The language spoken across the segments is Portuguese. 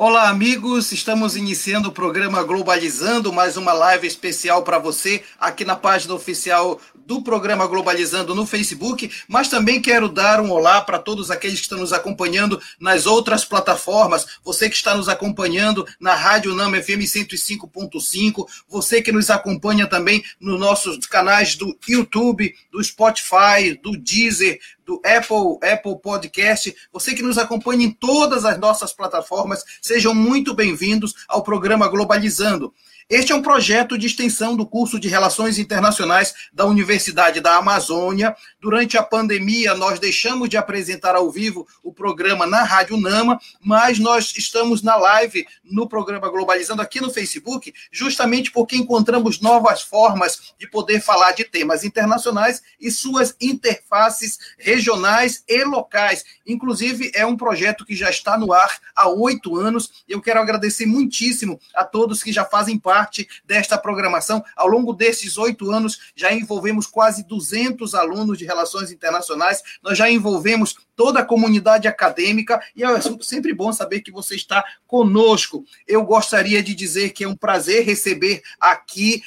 Olá, amigos. Estamos iniciando o programa Globalizando, mais uma live especial para você aqui na página oficial do programa Globalizando no Facebook, mas também quero dar um olá para todos aqueles que estão nos acompanhando nas outras plataformas, você que está nos acompanhando na Rádio Nama FM 105.5, você que nos acompanha também nos nossos canais do YouTube, do Spotify, do Deezer, do Apple, Apple Podcast, você que nos acompanha em todas as nossas plataformas, sejam muito bem-vindos ao programa Globalizando. Este é um projeto de extensão do curso de Relações Internacionais da Universidade da Amazônia. Durante a pandemia, nós deixamos de apresentar ao vivo o programa na Rádio Nama, mas nós estamos na live no programa Globalizando aqui no Facebook, justamente porque encontramos novas formas de poder falar de temas internacionais e suas interfaces regionais e locais. Inclusive, é um projeto que já está no ar há oito anos. Eu quero agradecer muitíssimo a todos que já fazem parte parte desta programação. Ao longo desses oito anos, já envolvemos quase 200 alunos de relações internacionais, nós já envolvemos toda a comunidade acadêmica, e é sempre bom saber que você está conosco. Eu gostaria de dizer que é um prazer receber aqui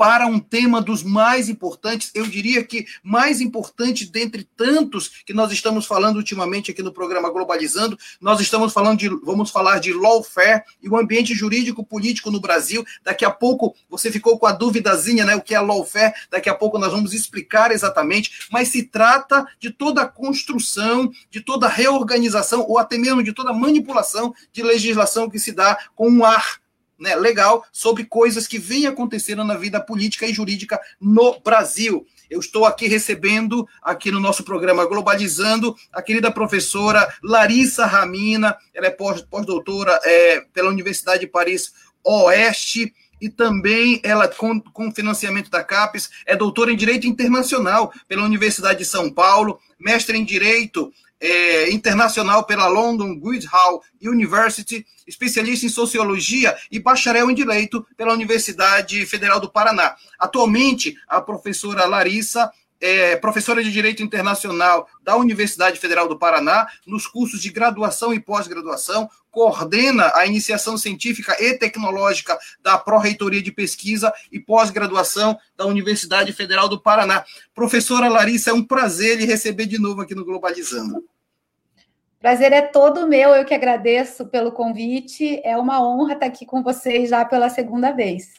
para um tema dos mais importantes, eu diria que mais importante dentre tantos que nós estamos falando ultimamente aqui no programa Globalizando, nós estamos falando de, vamos falar de lawfare e o ambiente jurídico político no Brasil. Daqui a pouco você ficou com a duvidazinha, né, o que é lawfare, daqui a pouco nós vamos explicar exatamente, mas se trata de toda a construção, de toda a reorganização ou até mesmo de toda a manipulação de legislação que se dá com um ar né, legal sobre coisas que vêm acontecendo na vida política e jurídica no Brasil. Eu estou aqui recebendo, aqui no nosso programa Globalizando, a querida professora Larissa Ramina, ela é pós-doutora é, pela Universidade de Paris Oeste, e também ela, com, com financiamento da CAPES, é doutora em Direito Internacional pela Universidade de São Paulo, mestre em Direito é, internacional pela London Guildhall University, especialista em sociologia e bacharel em direito pela Universidade Federal do Paraná. Atualmente, a professora Larissa é professora de Direito Internacional da Universidade Federal do Paraná, nos cursos de graduação e pós-graduação, coordena a iniciação científica e tecnológica da Pró-Reitoria de Pesquisa e Pós-Graduação da Universidade Federal do Paraná. Professora Larissa, é um prazer lhe receber de novo aqui no Globalizando. Prazer é todo meu, eu que agradeço pelo convite. É uma honra estar aqui com vocês já pela segunda vez.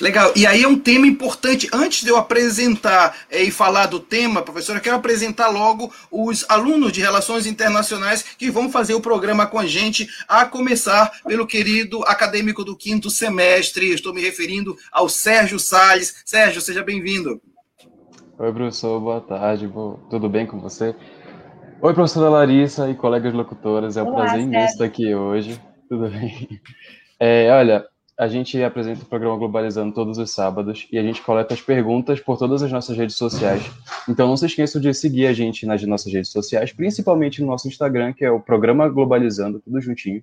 Legal, e aí é um tema importante. Antes de eu apresentar é, e falar do tema, professora, eu quero apresentar logo os alunos de Relações Internacionais que vão fazer o programa com a gente, a começar pelo querido acadêmico do quinto semestre. Estou me referindo ao Sérgio Salles. Sérgio, seja bem-vindo. Oi, professor, boa tarde. Tudo bem com você? Oi, professora Larissa e colegas locutoras, é um Olá, prazer imenso estar aqui hoje. Tudo bem? É, olha, a gente apresenta o programa Globalizando todos os sábados e a gente coleta as perguntas por todas as nossas redes sociais. Então não se esqueçam de seguir a gente nas nossas redes sociais, principalmente no nosso Instagram, que é o programa Globalizando, tudo juntinho.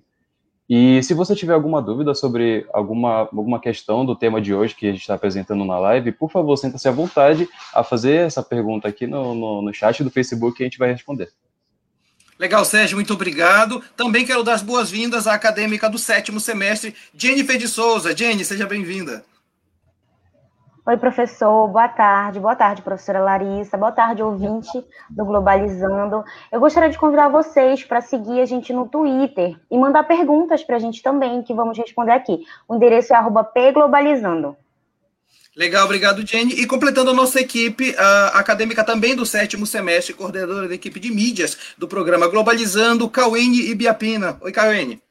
E se você tiver alguma dúvida sobre alguma, alguma questão do tema de hoje que a gente está apresentando na live, por favor, sinta-se à vontade a fazer essa pergunta aqui no, no, no chat do Facebook e a gente vai responder. Legal, Sérgio, muito obrigado. Também quero dar as boas-vindas à acadêmica do sétimo semestre, Jennifer de Souza. Jenny, seja bem-vinda. Oi, professor, boa tarde. Boa tarde, professora Larissa. Boa tarde, ouvinte do Globalizando. Eu gostaria de convidar vocês para seguir a gente no Twitter e mandar perguntas para a gente também, que vamos responder aqui. O endereço é pglobalizando. Legal, obrigado, Jenny. E completando a nossa equipe a acadêmica também do sétimo semestre, coordenadora da equipe de mídias do programa Globalizando, Cauene Ibiapina. Oi, Cauene.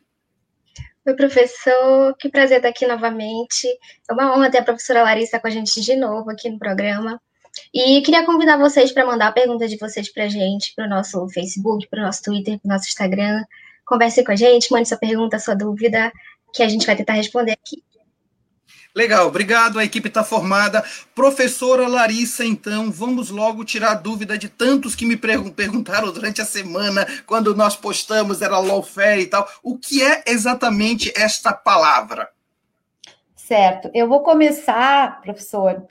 Oi, professor. Que prazer estar aqui novamente. É uma honra ter a professora Larissa com a gente de novo aqui no programa. E queria convidar vocês para mandar a pergunta de vocês para a gente, para o nosso Facebook, para o nosso Twitter, para o nosso Instagram. Converse com a gente, mande sua pergunta, sua dúvida, que a gente vai tentar responder aqui. Legal, obrigado. A equipe está formada. Professora Larissa, então, vamos logo tirar a dúvida de tantos que me perguntaram durante a semana, quando nós postamos, era lawfare e tal. O que é exatamente esta palavra? Certo. Eu vou começar, professor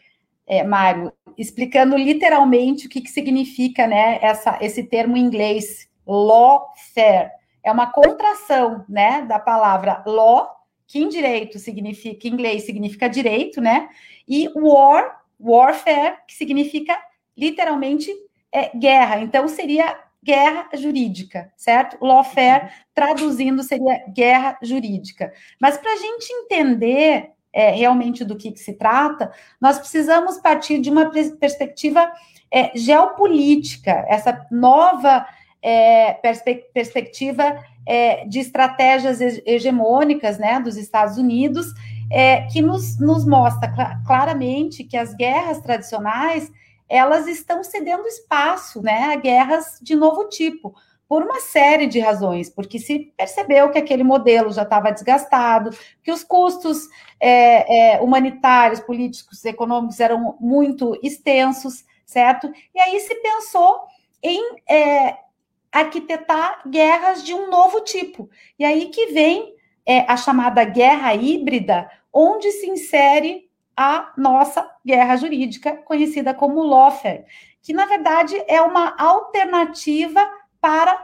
é, Mário, explicando literalmente o que, que significa né, essa, esse termo em inglês, lawfare é uma contração, né, da palavra law, que em direito significa, em inglês significa direito, né? E war, warfare, que significa literalmente é, guerra. Então seria guerra jurídica, certo? Lawfare, traduzindo, seria guerra jurídica. Mas para a gente entender é, realmente do que, que, se trata, nós precisamos partir de uma perspectiva é, geopolítica, essa nova é, perspe perspectiva é, de estratégias hegemônicas né, dos Estados Unidos, é, que nos, nos mostra cl claramente que as guerras tradicionais elas estão cedendo espaço né, a guerras de novo tipo, por uma série de razões, porque se percebeu que aquele modelo já estava desgastado, que os custos é, é, humanitários, políticos, econômicos eram muito extensos, certo? E aí se pensou em é, arquitetar guerras de um novo tipo. E aí que vem é, a chamada guerra híbrida, onde se insere a nossa guerra jurídica, conhecida como lawfare, que na verdade é uma alternativa para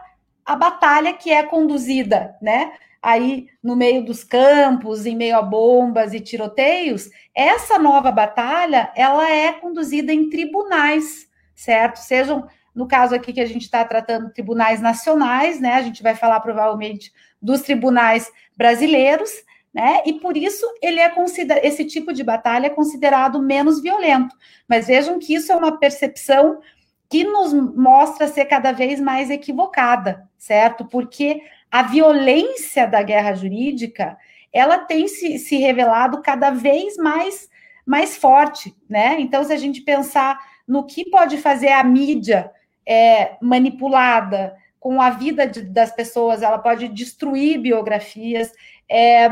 a batalha que é conduzida, né? Aí no meio dos campos, em meio a bombas e tiroteios, essa nova batalha ela é conduzida em tribunais, certo? Sejam no caso aqui que a gente está tratando tribunais nacionais, né? A gente vai falar provavelmente dos tribunais brasileiros, né? E por isso ele é considerado esse tipo de batalha é considerado menos violento. Mas vejam que isso é uma percepção que nos mostra ser cada vez mais equivocada, certo? Porque a violência da guerra jurídica ela tem se, se revelado cada vez mais mais forte, né? Então, se a gente pensar no que pode fazer a mídia é, manipulada com a vida de, das pessoas, ela pode destruir biografias, é,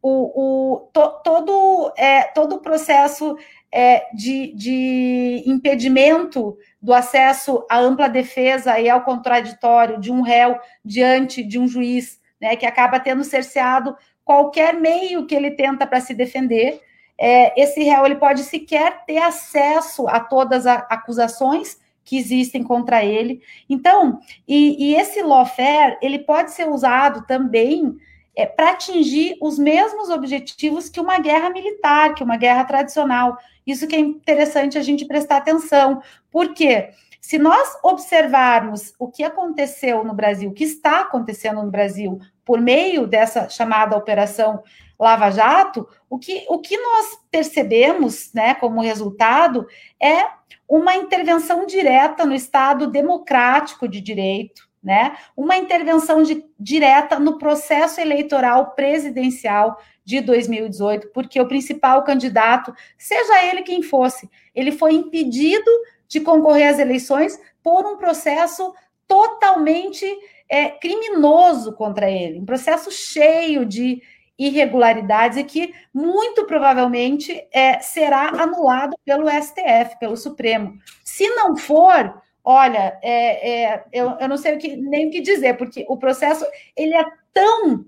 o, o to, todo, é, todo o processo é, de, de impedimento do acesso à ampla defesa e ao contraditório de um réu diante de um juiz, né, que acaba tendo cerceado qualquer meio que ele tenta para se defender. É, esse réu ele pode sequer ter acesso a todas as acusações que existem contra ele. Então, e, e esse lawfare ele pode ser usado também é, para atingir os mesmos objetivos que uma guerra militar, que uma guerra tradicional. Isso que é interessante a gente prestar atenção, porque se nós observarmos o que aconteceu no Brasil, o que está acontecendo no Brasil, por meio dessa chamada Operação Lava Jato, o que, o que nós percebemos né, como resultado é uma intervenção direta no Estado democrático de direito, né? Uma intervenção de, direta no processo eleitoral presidencial de 2018, porque o principal candidato, seja ele quem fosse, ele foi impedido de concorrer às eleições por um processo totalmente é, criminoso contra ele, um processo cheio de irregularidades e que muito provavelmente é, será anulado pelo STF, pelo Supremo. Se não for, olha, é, é, eu, eu não sei o que, nem o que dizer, porque o processo ele é tão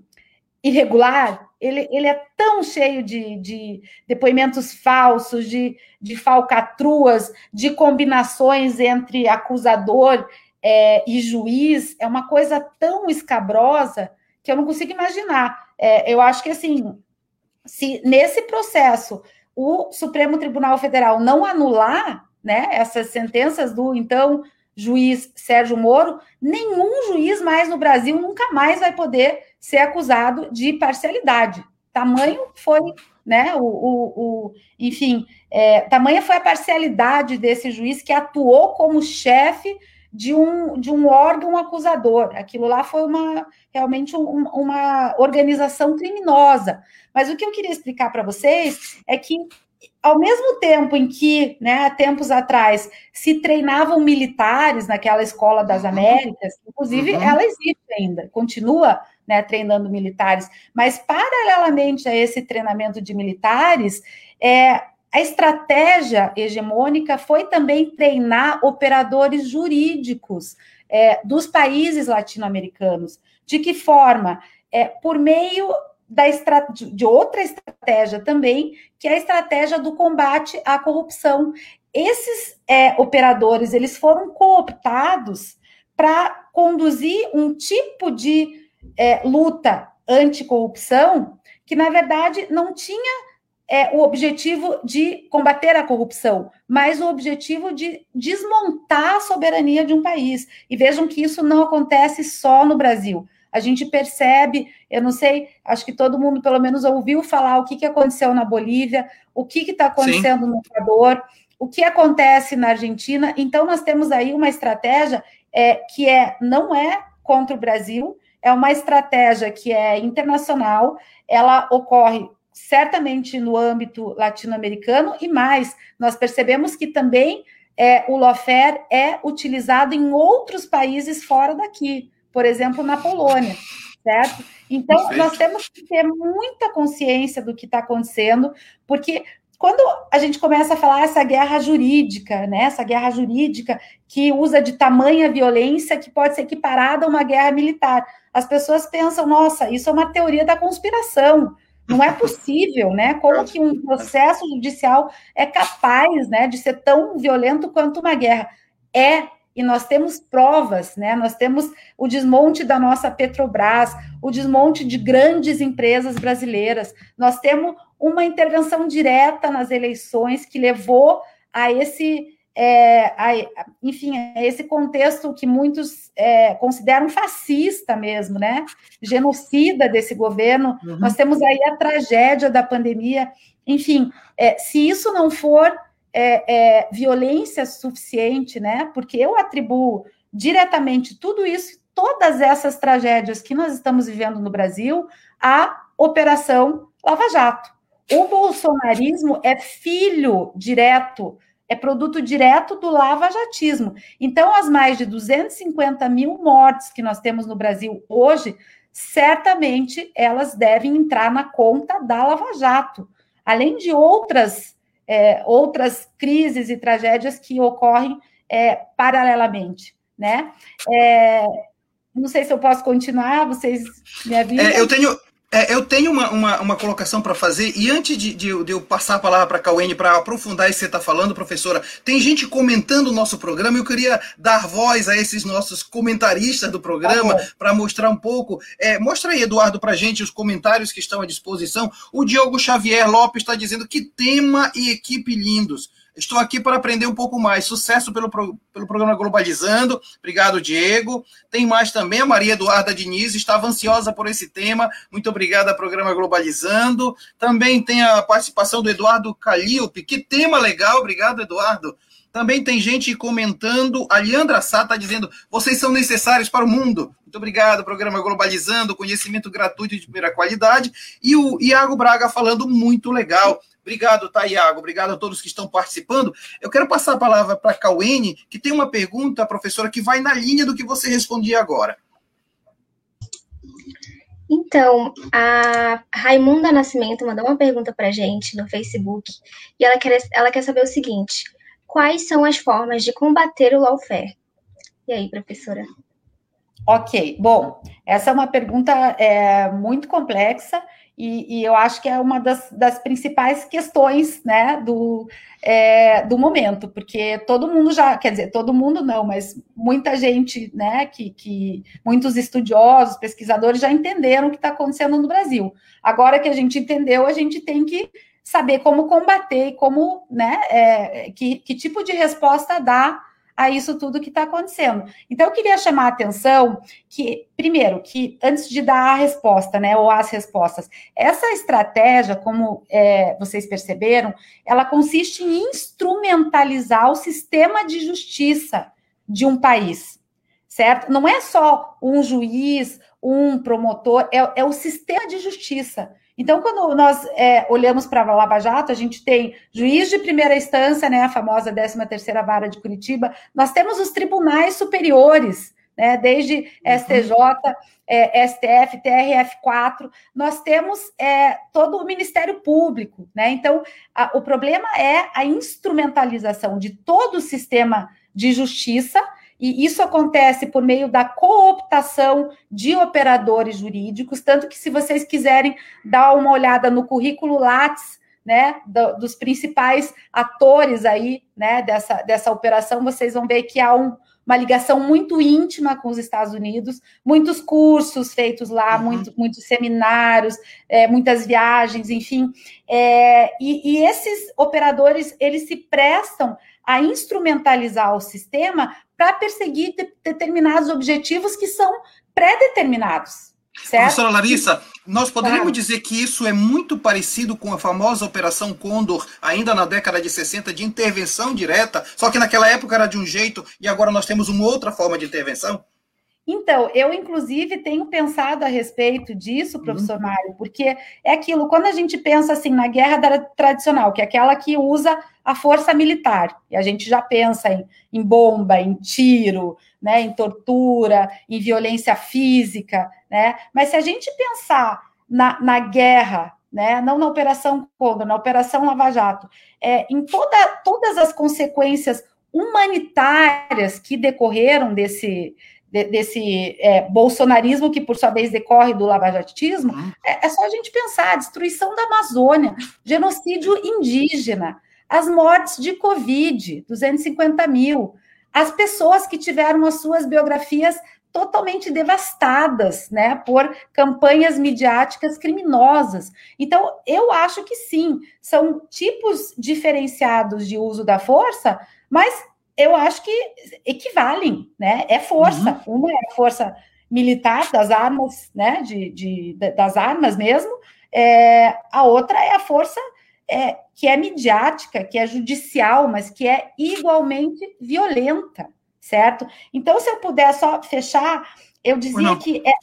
irregular, ele, ele é tão cheio de, de depoimentos falsos, de, de falcatruas, de combinações entre acusador é, e juiz, é uma coisa tão escabrosa que eu não consigo imaginar. É, eu acho que, assim, se nesse processo o Supremo Tribunal Federal não anular né, essas sentenças do então juiz Sérgio Moro, nenhum juiz mais no Brasil nunca mais vai poder ser acusado de parcialidade. Tamanho foi, né, o, o, o enfim, é, tamanha foi a parcialidade desse juiz que atuou como chefe de um, de um órgão acusador. Aquilo lá foi uma realmente um, uma organização criminosa. Mas o que eu queria explicar para vocês é que ao mesmo tempo em que, né, há tempos atrás, se treinavam militares naquela escola das uhum. Américas, inclusive uhum. ela existe ainda, continua né, treinando militares, mas paralelamente a esse treinamento de militares, é, a estratégia hegemônica foi também treinar operadores jurídicos é, dos países latino-americanos. De que forma? É, por meio da de outra estratégia também, que é a estratégia do combate à corrupção. Esses é, operadores eles foram cooptados para conduzir um tipo de é, luta anticorrupção que, na verdade, não tinha é, o objetivo de combater a corrupção, mas o objetivo de desmontar a soberania de um país. E vejam que isso não acontece só no Brasil. A gente percebe, eu não sei, acho que todo mundo pelo menos ouviu falar o que, que aconteceu na Bolívia, o que está acontecendo Sim. no Equador, o que acontece na Argentina. Então, nós temos aí uma estratégia é, que é não é contra o Brasil, é uma estratégia que é internacional, ela ocorre certamente no âmbito latino-americano e mais, nós percebemos que também é, o lawfare é utilizado em outros países fora daqui, por exemplo, na Polônia, certo? Então, Perfeito. nós temos que ter muita consciência do que está acontecendo, porque quando a gente começa a falar essa guerra jurídica, né, essa guerra jurídica que usa de tamanha violência que pode ser equiparada a uma guerra militar, as pessoas pensam, nossa, isso é uma teoria da conspiração. Não é possível, né? Como que um processo judicial é capaz, né, de ser tão violento quanto uma guerra? É, e nós temos provas, né? Nós temos o desmonte da nossa Petrobras, o desmonte de grandes empresas brasileiras. Nós temos uma intervenção direta nas eleições que levou a esse é, a, enfim, é esse contexto que muitos é, consideram fascista mesmo, né? Genocida desse governo. Uhum. Nós temos aí a tragédia da pandemia. Enfim, é, se isso não for é, é, violência suficiente, né? Porque eu atribuo diretamente tudo isso, todas essas tragédias que nós estamos vivendo no Brasil, à Operação Lava Jato. O bolsonarismo é filho direto é produto direto do lava-jatismo. Então, as mais de 250 mil mortes que nós temos no Brasil hoje, certamente elas devem entrar na conta da Lava Jato, além de outras, é, outras crises e tragédias que ocorrem é, paralelamente. Né? É, não sei se eu posso continuar, vocês me avisam. É, eu tenho, é, eu tenho uma, uma, uma colocação para fazer, e antes de, de, de, eu passar a palavra para a Cauene para aprofundar isso que você está falando, professora, tem gente comentando o nosso programa, eu queria dar voz a esses nossos comentaristas do programa tá para mostrar um pouco. É, mostra aí, Eduardo, para gente os comentários que estão à disposição. O Diogo Xavier Lopes está dizendo que tema e equipe lindos. Estou aqui para aprender um pouco mais. Sucesso pelo, pelo programa Globalizando. Obrigado, Diego. Tem mais também. A Maria Eduarda Diniz estava ansiosa por esse tema. Muito obrigada, programa Globalizando. Também tem a participação do Eduardo Calilpe. Que tema legal. Obrigado, Eduardo. Também tem gente comentando. A Leandra Sá está dizendo: vocês são necessários para o mundo. Muito obrigado, programa Globalizando, conhecimento gratuito de primeira qualidade. E o Iago Braga falando muito legal. Obrigado, tá, Iago. Obrigado a todos que estão participando. Eu quero passar a palavra para a Cauene, que tem uma pergunta, professora, que vai na linha do que você respondia agora. Então, a Raimunda Nascimento mandou uma pergunta para a gente no Facebook e ela quer, ela quer saber o seguinte: quais são as formas de combater o lawfare? E aí, professora? Ok, bom, essa é uma pergunta é, muito complexa e, e, eu acho que é uma das, das principais questões né, do, é, do momento, porque todo mundo já, quer dizer, todo mundo não, mas muita gente, né, que, que muitos estudiosos, pesquisadores já entenderam o que está acontecendo no Brasil. Agora que a gente entendeu, a gente tem que saber como combater e como, né, é, que, que tipo de resposta dar a isso tudo que está acontecendo. Então, eu queria chamar a atenção que, primeiro, que antes de dar a resposta, né, ou as respostas, essa estratégia, como é, vocês perceberam, ela consiste em instrumentalizar o sistema de justiça de um país, certo? Não é só um juiz, um promotor, é, é o sistema de justiça. Então, quando nós é, olhamos para a Lava Jato, a gente tem juiz de primeira instância, né, a famosa 13ª Vara de Curitiba, nós temos os tribunais superiores, né, desde STJ, é, STF, TRF4, nós temos é, todo o Ministério Público, né? Então, a, o problema é a instrumentalização de todo o sistema de justiça e isso acontece por meio da cooptação de operadores jurídicos, tanto que se vocês quiserem dar uma olhada no currículo Lattes, né, do, dos principais atores aí, né, dessa, dessa operação, vocês vão ver que há um, uma ligação muito íntima com os Estados Unidos, muitos cursos feitos lá, uhum. muito, muitos seminários, é, muitas viagens, enfim. É, e, e esses operadores, eles se prestam a instrumentalizar o sistema para perseguir de, determinados objetivos que são pré-determinados. Certo? Professora Larissa, nós poderíamos claro. dizer que isso é muito parecido com a famosa Operação Condor, ainda na década de 60, de intervenção direta, só que naquela época era de um jeito e agora nós temos uma outra forma de intervenção? Então, eu, inclusive, tenho pensado a respeito disso, professor uhum. Mário, porque é aquilo, quando a gente pensa assim na guerra tradicional, que é aquela que usa a força militar, e a gente já pensa em, em bomba, em tiro, né, em tortura, em violência física, né? Mas se a gente pensar na, na guerra, né, não na Operação Condor, na Operação Lava Jato, é, em toda, todas as consequências humanitárias que decorreram desse, desse é, bolsonarismo que, por sua vez, decorre do lavajatismo, uhum. é, é, só a gente pensar: a destruição da Amazônia, genocídio indígena, as mortes de Covid, 250 mil, as pessoas que tiveram as suas biografias totalmente devastadas, né, por campanhas midiáticas criminosas. Então, eu acho que sim, são tipos diferenciados de uso da força, mas eu acho que equivalem, né? É força. Uhum. Uma é a força militar das armas, né? De, de das armas mesmo. É, a outra é a força é, que é midiática, que é judicial, mas que é igualmente violenta, certo? Então, se eu puder só fechar, eu dizia que é...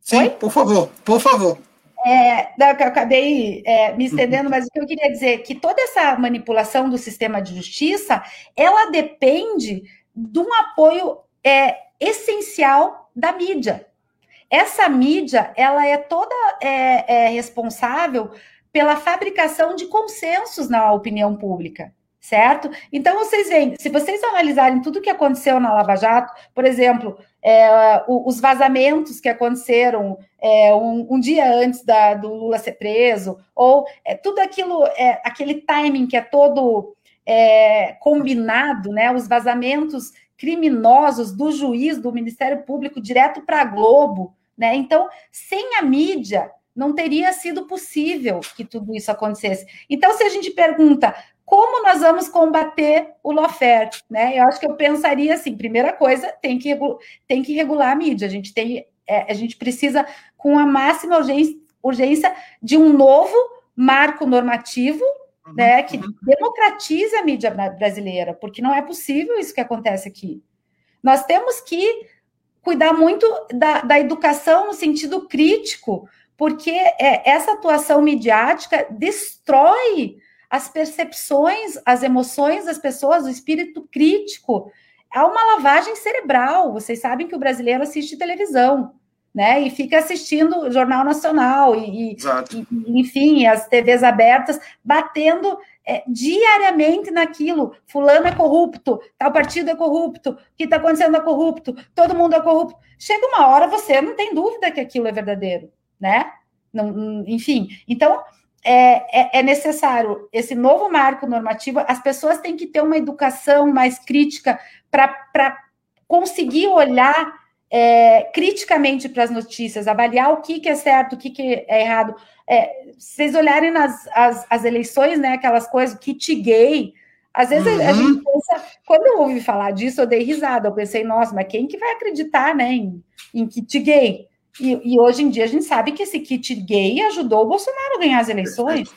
Sim, Oi? por favor, por favor. É, eu acabei é, me estendendo, mas o que eu queria dizer é que toda essa manipulação do sistema de justiça, ela depende de um apoio é, essencial da mídia. Essa mídia, ela é toda é, é responsável pela fabricação de consensos na opinião pública certo? Então, vocês veem, se vocês analisarem tudo o que aconteceu na Lava Jato, por exemplo, é, os vazamentos que aconteceram é, um, um, dia antes da, do Lula ser preso, ou é, tudo aquilo, é, aquele timing que é todo é, combinado, né? Os vazamentos criminosos do juiz, do Ministério Público, direto para a Globo, né? Então, sem a mídia, não teria sido possível que tudo isso acontecesse. Então, se a gente pergunta como nós vamos combater o lawfare, né? Eu acho que eu pensaria assim, primeira coisa, tem que, tem que regular a mídia. A gente tem, é, a gente precisa, com a máxima urgência, urgência de um novo marco normativo uhum, né, que uhum. democratize a mídia brasileira, porque não é possível isso que acontece aqui. Nós temos que cuidar muito da, da educação no sentido crítico, porque é, essa atuação midiática destrói as percepções, as emoções das pessoas, o espírito crítico. Há uma lavagem cerebral. Vocês sabem que o brasileiro assiste televisão, né? E fica assistindo o Jornal Nacional e, e enfim, as TVs abertas, batendo é, diariamente naquilo. Fulano é corrupto, tal partido é corrupto, o que está acontecendo é corrupto, todo mundo é corrupto. Chega uma hora, você não tem dúvida que aquilo é verdadeiro, né? Não, enfim, então é, é, é, necessário esse novo marco normativo, as pessoas têm que ter uma educação mais crítica para conseguir olhar é, criticamente para as notícias, avaliar o que, que é certo, o que, que é errado. É, vocês olharem nas as, as eleições, né, aquelas coisas, kit gay, às vezes uhum. a, gente pensa, quando eu ouvi falar disso, eu dei risada, eu pensei, nossa, mas quem que vai acreditar, né, em, em kit gay? E, e, hoje em dia a gente sabe que esse kit gay ajudou o Bolsonaro a ganhar as eleições.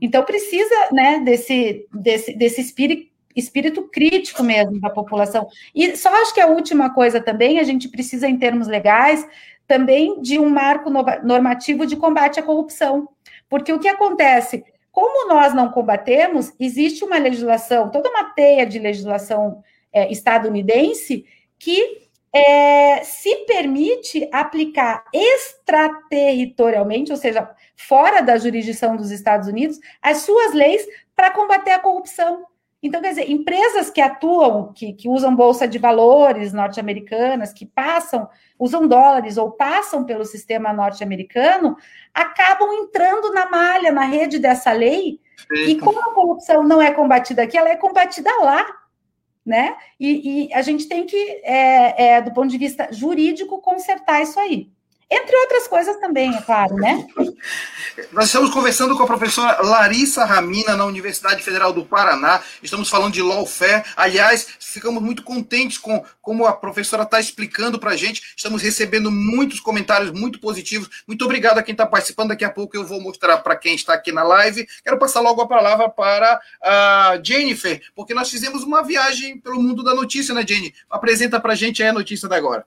Então precisa né, desse, desse, desse espírito, espírito crítico mesmo da população. E só acho que a última coisa também, a gente precisa, em termos legais, também de um marco normativo de combate à corrupção. Porque o que acontece? Como nós não combatemos, existe uma legislação, toda uma teia de legislação é, estadunidense que é, se permite aplicar extraterritorialmente, ou seja, fora da jurisdição dos Estados Unidos, as suas leis para combater a corrupção. Então, quer dizer, empresas que atuam, que, que usam bolsa de valores norte-americanas, que passam, usam dólares ou passam pelo sistema norte-americano, acabam entrando na malha, na rede dessa lei. E como a corrupção não é combatida aqui, ela é combatida lá. Né? E, e a gente tem que, é, é, do ponto de vista jurídico, consertar isso aí. Entre outras coisas também, é claro, né? Nós estamos conversando com a professora Larissa Ramina, na Universidade Federal do Paraná. Estamos falando de lawfare. Aliás, ficamos muito contentes com como a professora está explicando para a gente. Estamos recebendo muitos comentários muito positivos. Muito obrigado a quem está participando. Daqui a pouco eu vou mostrar para quem está aqui na live. Quero passar logo a palavra para a Jennifer, porque nós fizemos uma viagem pelo mundo da notícia, né, Jenny? Apresenta para a gente aí a notícia da agora.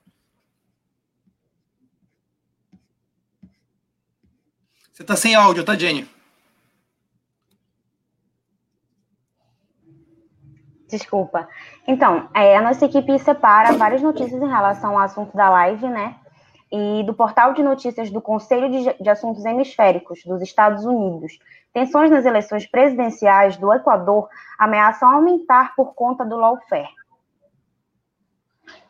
Você está sem áudio, tá, Jenny? Desculpa. Então, é, a nossa equipe separa várias notícias em relação ao assunto da live, né? E do portal de notícias do Conselho de, de Assuntos Hemisféricos dos Estados Unidos. Tensões nas eleições presidenciais do Equador ameaçam aumentar por conta do lawfare.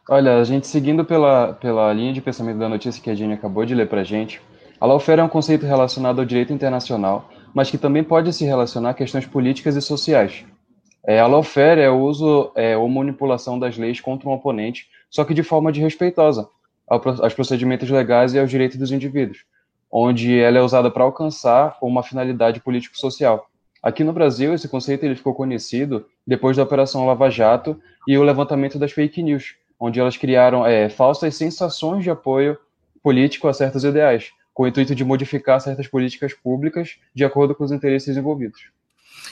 Olha, a gente seguindo pela, pela linha de pensamento da notícia que a Jenny acabou de ler para a gente, a lawfare é um conceito relacionado ao direito internacional, mas que também pode se relacionar a questões políticas e sociais. É, a lawfare é o uso é, ou manipulação das leis contra um oponente, só que de forma desrespeitosa aos procedimentos legais e aos direitos dos indivíduos, onde ela é usada para alcançar uma finalidade político-social. Aqui no Brasil, esse conceito ele ficou conhecido depois da Operação Lava Jato e o levantamento das fake news, onde elas criaram é, falsas sensações de apoio político a certos ideais, com o intuito de modificar certas políticas públicas de acordo com os interesses envolvidos.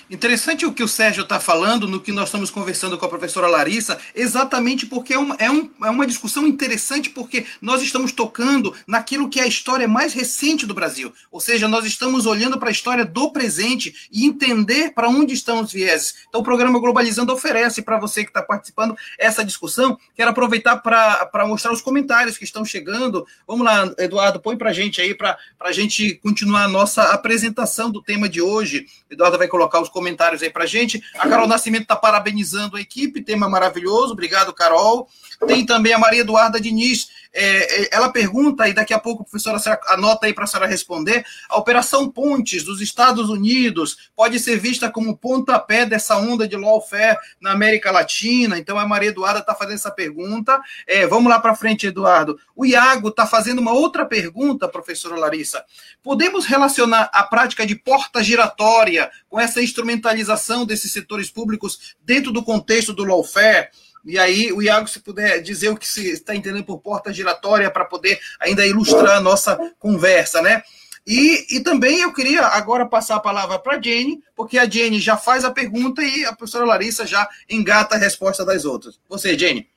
Interessante o que o Sérgio está falando, no que nós estamos conversando com a professora Larissa, exatamente porque é uma, é, um, é uma discussão interessante, porque nós estamos tocando naquilo que é a história mais recente do Brasil. Ou seja, nós estamos olhando para a história do presente e entender para onde estão os vieses. Então, o programa Globalizando oferece para você que está participando essa discussão. Quero aproveitar para mostrar os comentários que estão chegando. Vamos lá, Eduardo, põe para a gente aí, para a gente continuar a nossa apresentação do tema de hoje. Eduardo vai colocar os comentários aí pra gente. A Carol Nascimento está parabenizando a equipe, tema maravilhoso. Obrigado, Carol. Tem também a Maria Eduarda Diniz. É, é ela pergunta, e daqui a pouco professora anota aí para a senhora responder: a Operação Pontes dos Estados Unidos pode ser vista como pontapé dessa onda de lawfare na América Latina? Então a Maria Eduarda está fazendo essa pergunta. É, vamos lá para frente, Eduardo. O Iago está fazendo uma outra pergunta, professora Larissa. Podemos relacionar a prática de porta giratória com essa instrumentalização desses setores públicos dentro do contexto do lawfare? E aí, o Iago, se puder dizer o que se está entendendo por porta giratória, para poder ainda ilustrar a nossa conversa, né? E, e também eu queria agora passar a palavra para a Jenny, porque a Jenny já faz a pergunta e a professora Larissa já engata a resposta das outras. Você, Jenny.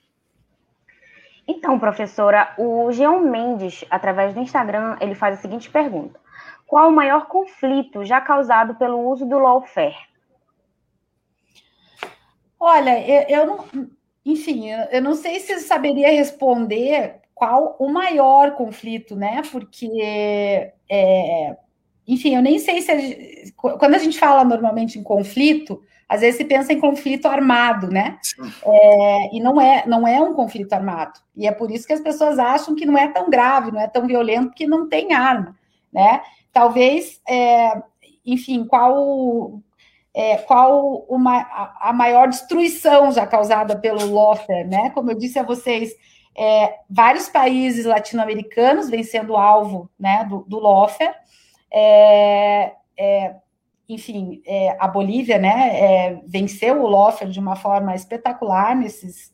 Então, professora, o Jean Mendes, através do Instagram, ele faz a seguinte pergunta: Qual o maior conflito já causado pelo uso do lawfare? Olha, eu, eu não, enfim, eu não sei se saberia responder qual o maior conflito, né? Porque, é, enfim, eu nem sei se. A quando a gente fala normalmente em conflito, às vezes se pensa em conflito armado, né? É, e não é, não é um conflito armado. E é por isso que as pessoas acham que não é tão grave, não é tão violento, porque não tem arma, né? Talvez, é, enfim, qual é, qual uma, a, maior destruição já causada pelo lawfare, né? Como eu disse a vocês, é, vários países latino-americanos vêm sendo alvo né, do, do lawfare. É, é enfim, é, a Bolívia né, é, venceu o lawfare de uma forma espetacular nesses,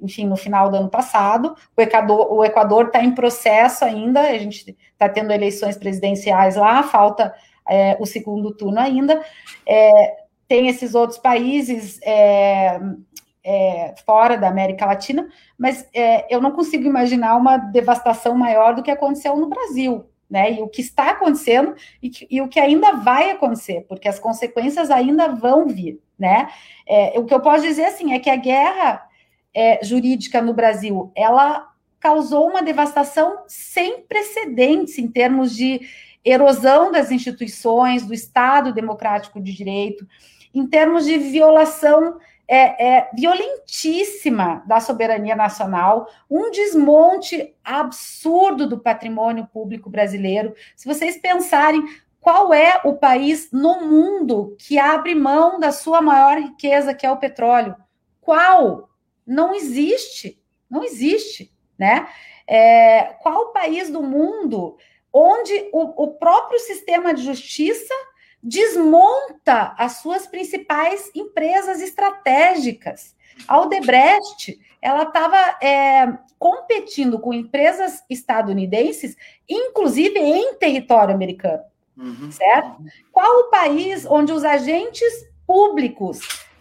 enfim, no final do ano passado. O Equador o Equador está em processo ainda, a gente está tendo eleições presidenciais lá, falta é, o segundo turno ainda. É, tem esses outros países é, é fora da América Latina, mas é, eu não consigo imaginar uma devastação maior do que aconteceu no Brasil. Né, e o que está acontecendo e, e, o que ainda vai acontecer, porque as consequências ainda vão vir, né? É, o que eu posso dizer assim é que a guerra jurídica no Brasil ela causou uma devastação sem precedentes em termos de erosão das instituições, do Estado democrático de direito, em termos de violação é, é, violentíssima da soberania nacional, um desmonte absurdo do patrimônio público brasileiro. Se vocês pensarem qual é o país no mundo que abre mão da sua maior riqueza, que é o petróleo, Qual? Não existe, não existe, né? É, qual país do mundo onde o, o próprio sistema de justiça desmonta as suas principais empresas estratégicas? A Odebrecht, ela estava é, competindo com empresas estadunidenses, inclusive em território americano, uhum. certo? Qual o país onde os agentes públicos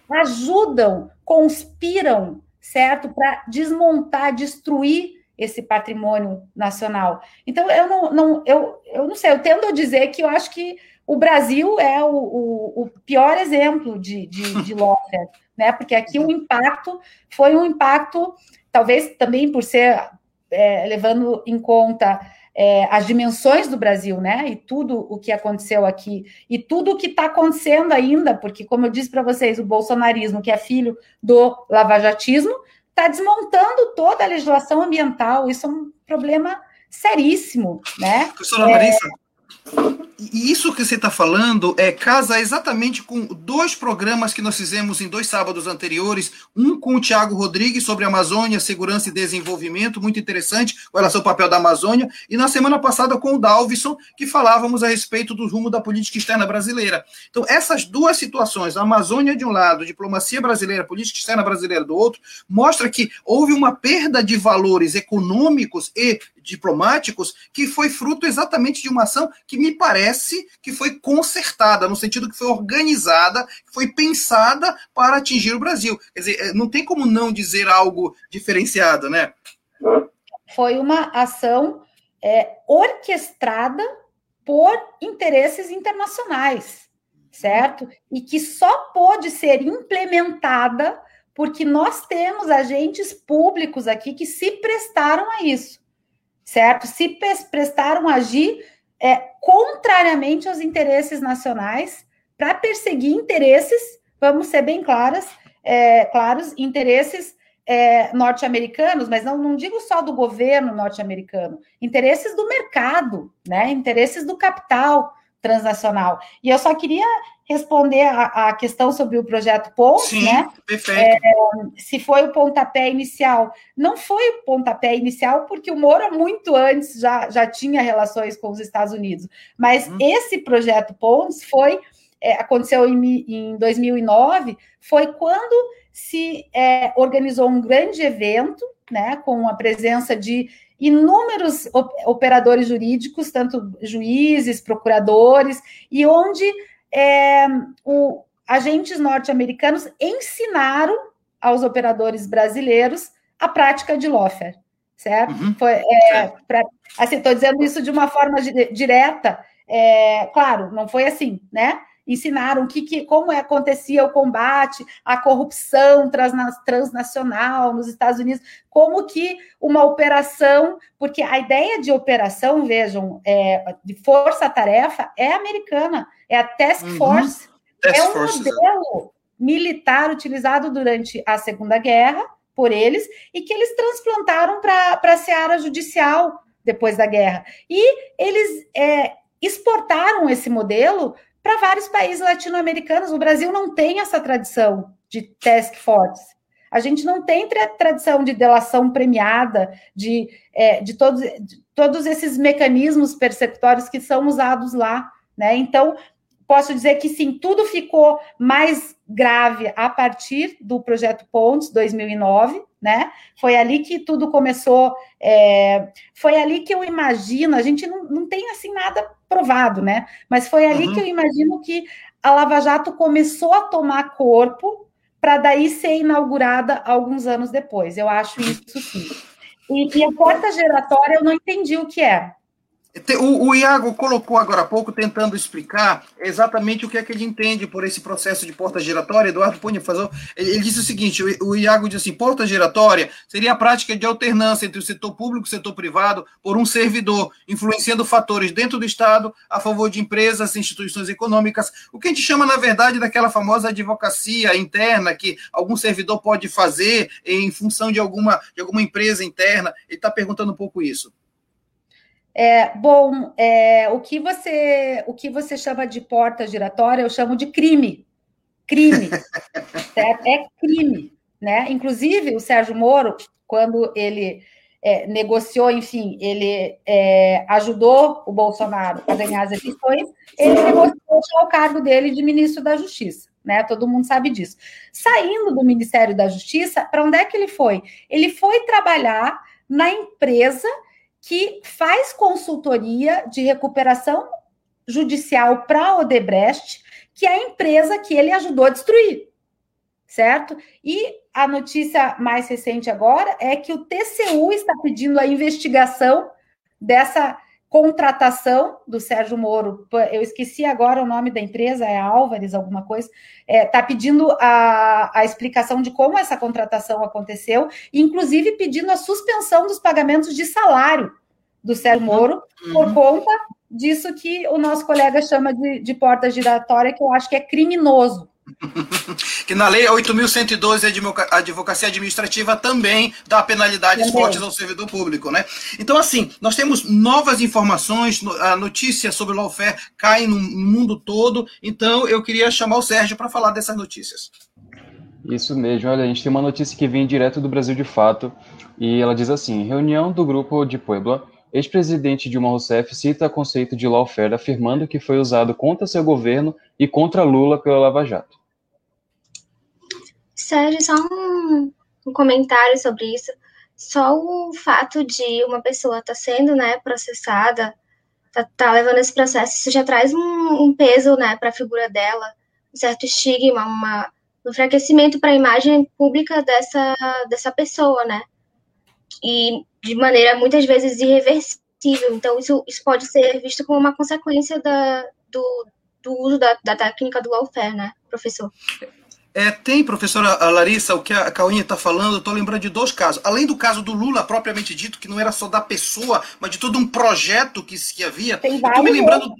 ajudam, conspiram, certo, para desmontar, destruir esse patrimônio nacional. Então, eu não, não, eu, eu não sei, eu tendo a dizer que eu acho que o Brasil é o, o, o pior exemplo de, de, de né? Porque aqui o impacto foi um impacto, talvez também por ser é, levando em conta é, as dimensões do Brasil, né? E tudo o que aconteceu aqui, e tudo o que está acontecendo ainda, porque, como eu disse para vocês, o bolsonarismo, que é filho do lavajatismo, está desmontando toda a legislação ambiental. Isso é um problema seríssimo, né? Professora Larissa, e isso que você está falando é casa exatamente com dois programas que nós fizemos em dois sábados anteriores, um com o Tiago Rodrigues sobre Amazônia, segurança e desenvolvimento, muito interessante, com relação ao papel da Amazônia, e na semana passada com o Dalvison, que falávamos a respeito do rumo da política externa brasileira. Então, essas duas situações, a Amazônia de um lado, diplomacia brasileira, política externa brasileira do outro, mostra que houve uma perda de valores econômicos e diplomáticos que foi fruto exatamente de uma ação que me parece que foi consertada, no sentido que foi organizada, foi pensada para atingir o Brasil. Quer dizer, é, não tem como não dizer algo diferenciado, né? Foi uma ação é, orquestrada por interesses internacionais, certo? E que só pôde ser implementada porque nós temos agentes públicos aqui que se prestaram a isso certo? Se prestaram a agir é, contrariamente aos interesses nacionais para perseguir interesses, vamos ser bem claras, é, claros, interesses é, norte-americanos, mas não, não digo só do governo norte-americano, interesses do mercado, né? Interesses do capital transnacional. E eu só queria responder a, a questão sobre o projeto Ponte, Sim, né? Perfeito. É, se foi o pontapé inicial. Não foi o pontapé inicial, porque o Moro, muito antes, já, já tinha relações com os Estados Unidos. Mas hum. esse projeto Pontes foi. É, aconteceu em, em 2009, foi quando se é, organizou um grande evento, né, com a presença de inúmeros operadores jurídicos, tanto juízes, procuradores, e onde é, o, agentes norte-americanos ensinaram aos operadores brasileiros a prática de lawfare, certo? Uhum. Foi, é, pra, assim, estou dizendo isso de uma forma direta, é, claro, não foi assim, né? ensinaram que, que, como é, acontecia o combate à corrupção transnacional nos Estados Unidos, como que uma operação, porque a ideia de operação, vejam, é, de força-tarefa é americana, é a Task uhum. Force, uhum. é um modelo militar utilizado durante a Segunda Guerra por eles e que eles transplantaram para a seara judicial depois da guerra. E eles é, exportaram esse modelo para vários países latino-americanos. O Brasil não tem essa tradição de task force. A gente não tem tradição de delação premiada, de, é, de, todos, de todos esses mecanismos persecutórios que são usados lá. Né? Então, posso dizer que sim, tudo ficou mais grave a partir do projeto Pontes 2009, né? Foi ali que tudo começou. É, foi ali que eu imagino. A gente não, não tem assim nada provado, né? Mas foi ali uhum. que eu imagino que a Lava Jato começou a tomar corpo para daí ser inaugurada alguns anos depois. Eu acho isso sim. E, e a porta giratória eu não entendi o que é. O, o, Iago colocou agora há pouco, tentando explicar exatamente o que é que ele entende por esse processo de porta giratória. Eduardo Punha fazer. Ele, ele disse o seguinte: o, o Iago disse assim: porta giratória seria a prática de alternância entre o setor público e o setor privado por um servidor, influenciando fatores dentro do Estado a favor de empresas, instituições econômicas. O que a gente chama, na verdade, daquela famosa advocacia interna que algum servidor pode fazer em função de alguma, de alguma empresa interna. Ele está perguntando um pouco isso. É, bom, é, o que você o que você chama de porta giratória, eu chamo de crime. Crime. certo? É crime. né? Inclusive, o Sérgio Moro, quando ele é, negociou, enfim, ele é, ajudou o Bolsonaro a ganhar as eleições, ele negociou o cargo dele de ministro da Justiça. Né, todo mundo sabe disso. Saindo do Ministério da Justiça, para onde é que ele foi? Ele foi trabalhar na empresa que faz consultoria de recuperação judicial para a Odebrecht, que é a empresa que ele ajudou a destruir certo? E a notícia mais recente agora é que o TCU está pedindo a investigação dessa contratação do Sérgio Moro. Eu esqueci agora o nome da empresa, é Álvares, alguma coisa. Está é, tá pedindo a, a explicação de como essa contratação aconteceu, inclusive pedindo a suspensão dos pagamentos de salário do Sérgio Moro, uhum. por conta disso que o nosso colega chama de, de porta giratória, que eu acho que é criminoso. que na lei 8.112 a advocacia administrativa também dá penalidades também. fortes ao servidor público, né? Então, assim, nós temos novas informações, a notícia sobre o lawfare cai no mundo todo, então eu queria chamar o Sérgio para falar dessas notícias. Isso mesmo, olha, a gente tem uma notícia que vem direto do Brasil de fato, e ela diz assim, reunião do grupo de Puebla, ex-presidente Dilma Rousseff cita o conceito de lawfare afirmando que foi usado contra seu governo e contra Lula pela Lava Jato. Sérgio, só um, um comentário sobre isso. Só o fato de uma pessoa estar tá sendo né, processada, tá, tá, levando esse processo, isso já traz um, um peso né, para a figura dela, um certo estigma, uma, um enfraquecimento para a imagem pública dessa, dessa pessoa, né? E de maneira muitas vezes irreversível. Então, isso, isso pode ser visto como uma consequência da, do, do uso da, da técnica do lawfare, né, professor? É, tem, professora Larissa, o que a Cauinha está falando, eu estou lembrando de dois casos. Além do caso do Lula, propriamente dito, que não era só da pessoa, mas de todo um projeto que, que havia. Tem vários me lembrando.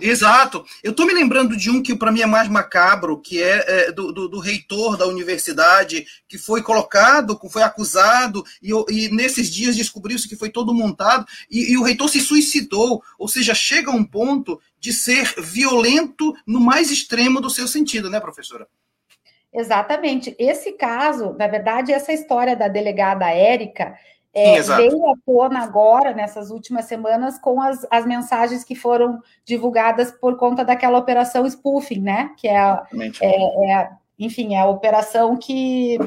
Exato. Eu estou me lembrando de um que para mim é mais macabro, que é, é do, do, do, reitor da universidade, que foi colocado, foi acusado, e, e nesses dias descobriu-se que foi todo montado, e, e o reitor se suicidou. Ou seja, chega a um ponto de ser violento no mais extremo do seu sentido, né, professora? Exatamente. Esse caso, na verdade, essa história da delegada Érica é, veio à tona agora, nessas últimas semanas, com as, as mensagens que foram divulgadas por conta daquela operação spoofing, né? Que é, a, é, é enfim, é a operação que,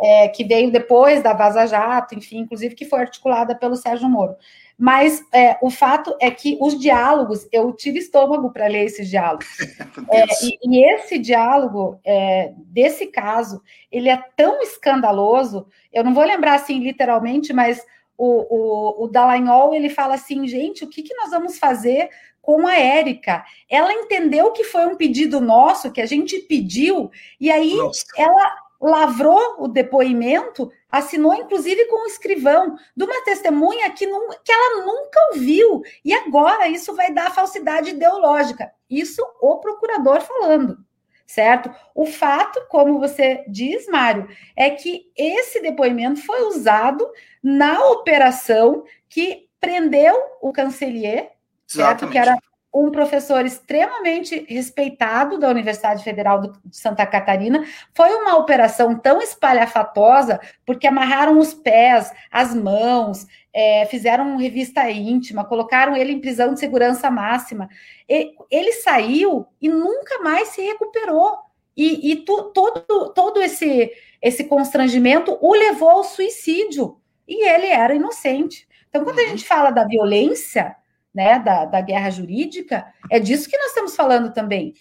é, que veio depois da Vaza Jato, enfim, inclusive que foi articulada pelo Sérgio Moro. Mas é, o fato é que os diálogos, eu tive estômago para ler esses diálogos. é, e, e, esse diálogo, é, desse caso, ele é tão escandaloso, eu não vou lembrar assim literalmente, mas o, o, o Dallagnol, ele fala assim, gente, o que, que nós vamos fazer com a Érica? Ela entendeu que foi um pedido nosso, que a gente pediu, e aí Nossa. ela lavrou o depoimento, assinou inclusive com o escrivão de uma testemunha que, não, que ela nunca ouviu. E agora isso vai dar falsidade ideológica. Isso o procurador falando, certo? O fato, como você diz, Mário, é que esse depoimento foi usado na operação que prendeu o cancelier, certo? Que era um professor extremamente respeitado da Universidade Federal de Santa Catarina. Foi uma operação tão espalhafatosa, porque amarraram os pés, as mãos, é, fizeram revista íntima, colocaram ele em prisão de segurança máxima. E, ele saiu e nunca mais se recuperou. E, e tu, todo, todo esse, esse constrangimento o levou ao suicídio. E ele era inocente. Então, quando a uhum. gente fala da violência, né, da, da guerra jurídica, é disso que nós estamos falando também.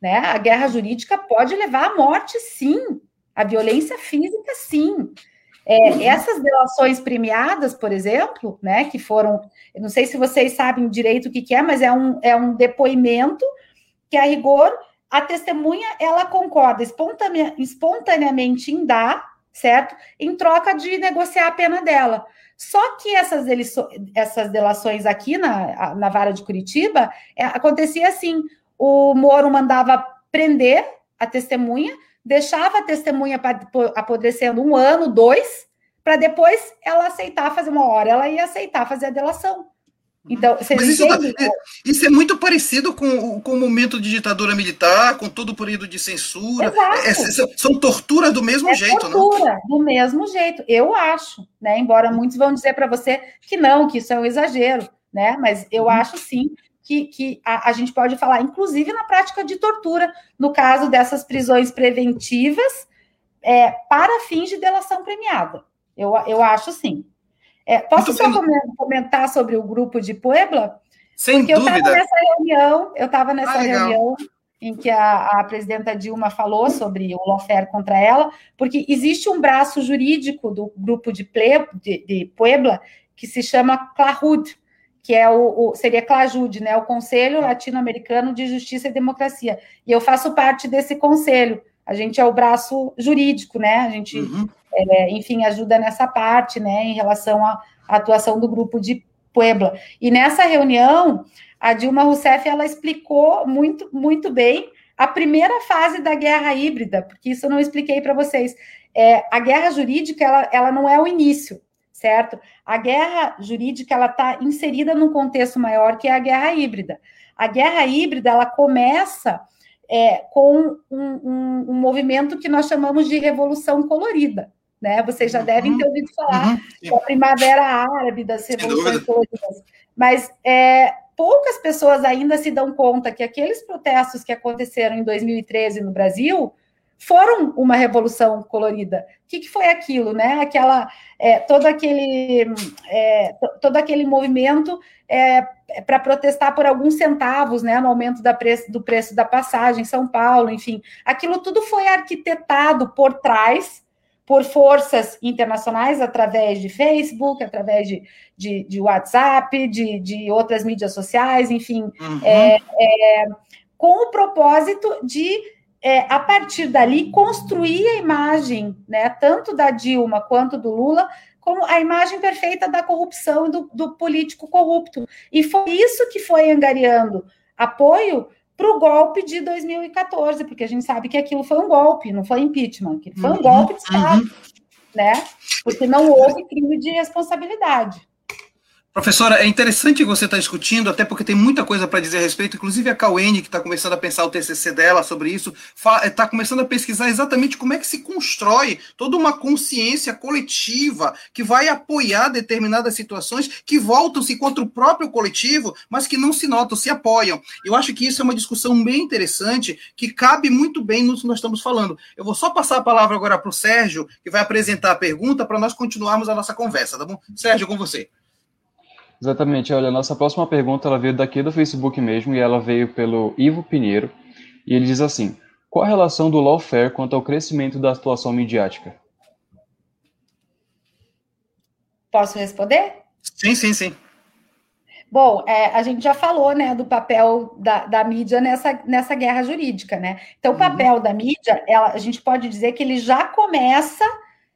Né? A guerra jurídica pode levar à morte, sim. A violência física, sim. É, essas delações premiadas, por exemplo, né, que foram, não sei se vocês sabem direito o que, que é, mas é um, é um depoimento que, a rigor, a testemunha ela concorda espontaneamente em dar, certo? Em troca de negociar a pena dela. Só que essas, essas delações aqui na, na vara de Curitiba é, acontecia assim: o Moro mandava prender a testemunha, deixava a testemunha apodrecendo um ano, dois, para depois ela aceitar fazer uma hora, ela ia aceitar fazer a delação. Então, você isso, tá, isso, é muito parecido com, com o momento de ditadura militar, com todo o período de censura. É, é, são torturas do mesmo é jeito, tortura, do mesmo jeito, eu acho, né? Embora muitos vão dizer para você que não, que isso é um exagero, né? Mas eu uhum. acho sim que, que a, a, gente pode falar, inclusive na prática de tortura, no caso dessas prisões preventivas, é, para fins de delação premiada. Eu, eu acho sim. É, posso só comentar sobre o grupo de Puebla? Sem Porque dúvida. eu estava nessa reunião, eu estava nessa ah, reunião em que a, a, presidenta Dilma falou sobre o lawfare contra ela, porque existe um braço jurídico do grupo de, Ple, de, de Puebla que se chama CLAHUD, que é o, o seria CLAJUD, né, o Conselho Latino-Americano de Justiça e Democracia. E eu faço parte desse conselho. A gente é o braço jurídico, né? A gente uhum é, enfim, ajuda nessa parte, né, em relação à, atuação do grupo de Puebla. E nessa reunião, a Dilma Rousseff, ela explicou muito, muito bem a primeira fase da guerra híbrida, porque isso eu não expliquei para vocês. É, a guerra jurídica, ela, ela não é o início, certo? A guerra jurídica, ela está inserida num contexto maior, que é a guerra híbrida. A guerra híbrida, ela começa é, com um, um, um movimento que nós chamamos de revolução colorida né? Vocês já devem ter ouvido falar uhum, da Primavera Árabe, das revoluções coloridas. Mas é, poucas pessoas ainda se dão conta que aqueles protestos que aconteceram em 2013 no Brasil foram uma revolução colorida. O que, que foi aquilo, né? Aquela, é, todo aquele, é, todo aquele movimento é, para protestar por alguns centavos, né, no aumento da preço, do preço da passagem em São Paulo, enfim, aquilo tudo foi arquitetado por trás por forças internacionais através de Facebook, através de, de, de WhatsApp, de, de outras mídias sociais, enfim, uhum. é, é, com o propósito de, é, a partir dali, construir a imagem, né, tanto da Dilma quanto do Lula, como a imagem perfeita da corrupção do, do político corrupto. E foi isso que foi angariando apoio para o golpe de 2014, porque a gente sabe que aquilo foi um golpe, não foi impeachment, que foi um uhum, golpe de Estado, uhum. né? Porque não houve crime de responsabilidade. Professora, é interessante você estar tá discutindo, até porque tem muita coisa para dizer a respeito, inclusive a Cauene, que está começando a pensar o TCC dela sobre isso, está começando a pesquisar exatamente como é que se constrói toda uma consciência coletiva que vai apoiar determinadas situações que voltam-se contra o próprio coletivo, mas que não se notam, se apoiam. Eu acho que isso é uma discussão bem interessante, que cabe muito bem no que nós estamos falando. Eu vou só passar a palavra agora para o Sérgio, que vai apresentar a pergunta para nós continuarmos a nossa conversa, tá bom? Sérgio, com você. Exatamente. Olha, a nossa próxima pergunta ela veio daqui do Facebook mesmo e ela veio pelo Ivo Pinheiro. E ele diz assim: Qual a relação do lawfare quanto ao crescimento da atuação midiática? Posso responder? Sim, sim, sim. Bom, é, a gente já falou né, do papel da, da, mídia nessa, nessa guerra jurídica, né? Então, o uhum. papel uhum. da mídia, ela, a gente pode dizer que ele já começa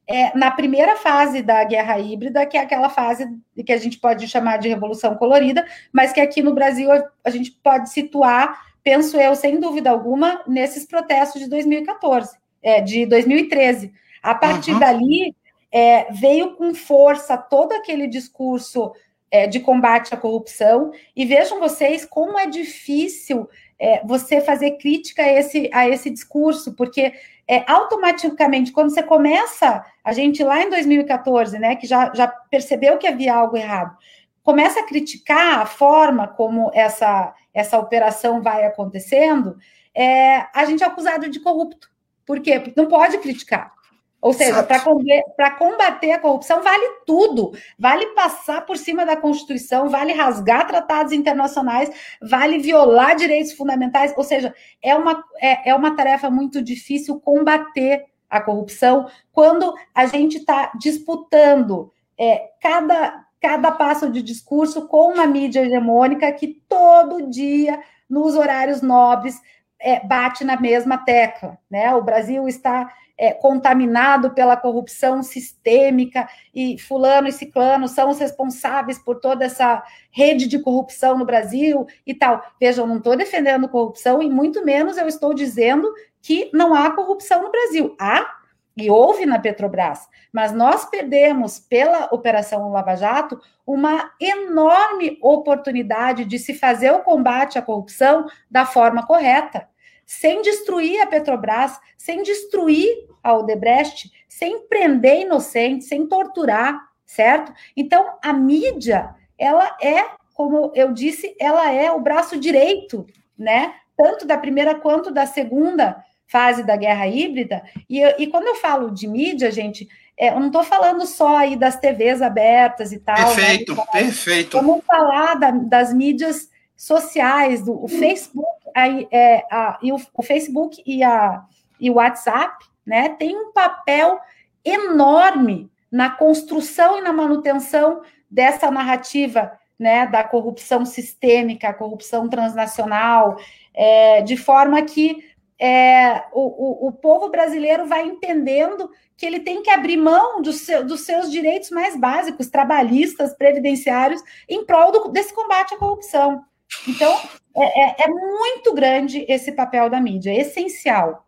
é, na primeira fase da guerra híbrida, que é aquela fase que a gente pode chamar de revolução colorida, mas que aqui no Brasil a, gente pode situar, penso eu, sem dúvida alguma, nesses protestos de 2014, é, de 2013. A partir uhum. dali, é, veio com força todo aquele discurso é, de combate à corrupção, e vejam vocês como é difícil é, você fazer crítica a esse, a esse discurso, porque é, automaticamente, quando você começa, a gente lá em 2014, né, que já, já percebeu que havia algo errado, começa a criticar a forma como essa, essa operação vai acontecendo, é, a gente é acusado de corrupto. Por quê? Porque não pode criticar. Ou seja, para combater a corrupção vale tudo, vale passar por cima da Constituição, vale rasgar tratados internacionais, vale violar direitos fundamentais. Ou seja, é uma, é, é uma tarefa muito difícil combater a corrupção quando a gente está disputando é, cada, cada passo de discurso com uma mídia hegemônica que todo dia, nos horários nobres, é, bate na mesma tecla. Né? O Brasil está é, contaminado pela corrupção sistêmica e fulano e ciclano são os responsáveis por toda essa rede de corrupção no Brasil e tal. Vejam, não estou defendendo corrupção e muito menos eu estou dizendo que não há corrupção no Brasil. Há e houve na Petrobras, mas nós perdemos pela Operação Lava Jato uma enorme oportunidade de se fazer o combate à corrupção da forma correta, sem destruir a Petrobras, sem destruir a Odebrecht, sem prender inocentes, sem torturar, certo? Então, a mídia, ela é, como eu disse, ela é o braço direito, né? Tanto da primeira quanto da segunda fase da guerra híbrida. E, e quando eu falo de mídia, gente, é, eu não estou falando só aí das TVs abertas e tal. Perfeito, né? perfeito. Vamos falar da, das mídias sociais, do o Facebook, a, é, a, e o, o, Facebook e, a, e o WhatsApp, né, tem um papel enorme na construção e na manutenção dessa narrativa né, da corrupção sistêmica, corrupção transnacional, é, de forma que é, o, o, o, povo brasileiro vai entendendo que ele tem que abrir mão do seu, dos seus direitos mais básicos, trabalhistas, previdenciários, em prol do, desse combate à corrupção. Então, é, é, é muito grande esse papel da mídia, é essencial.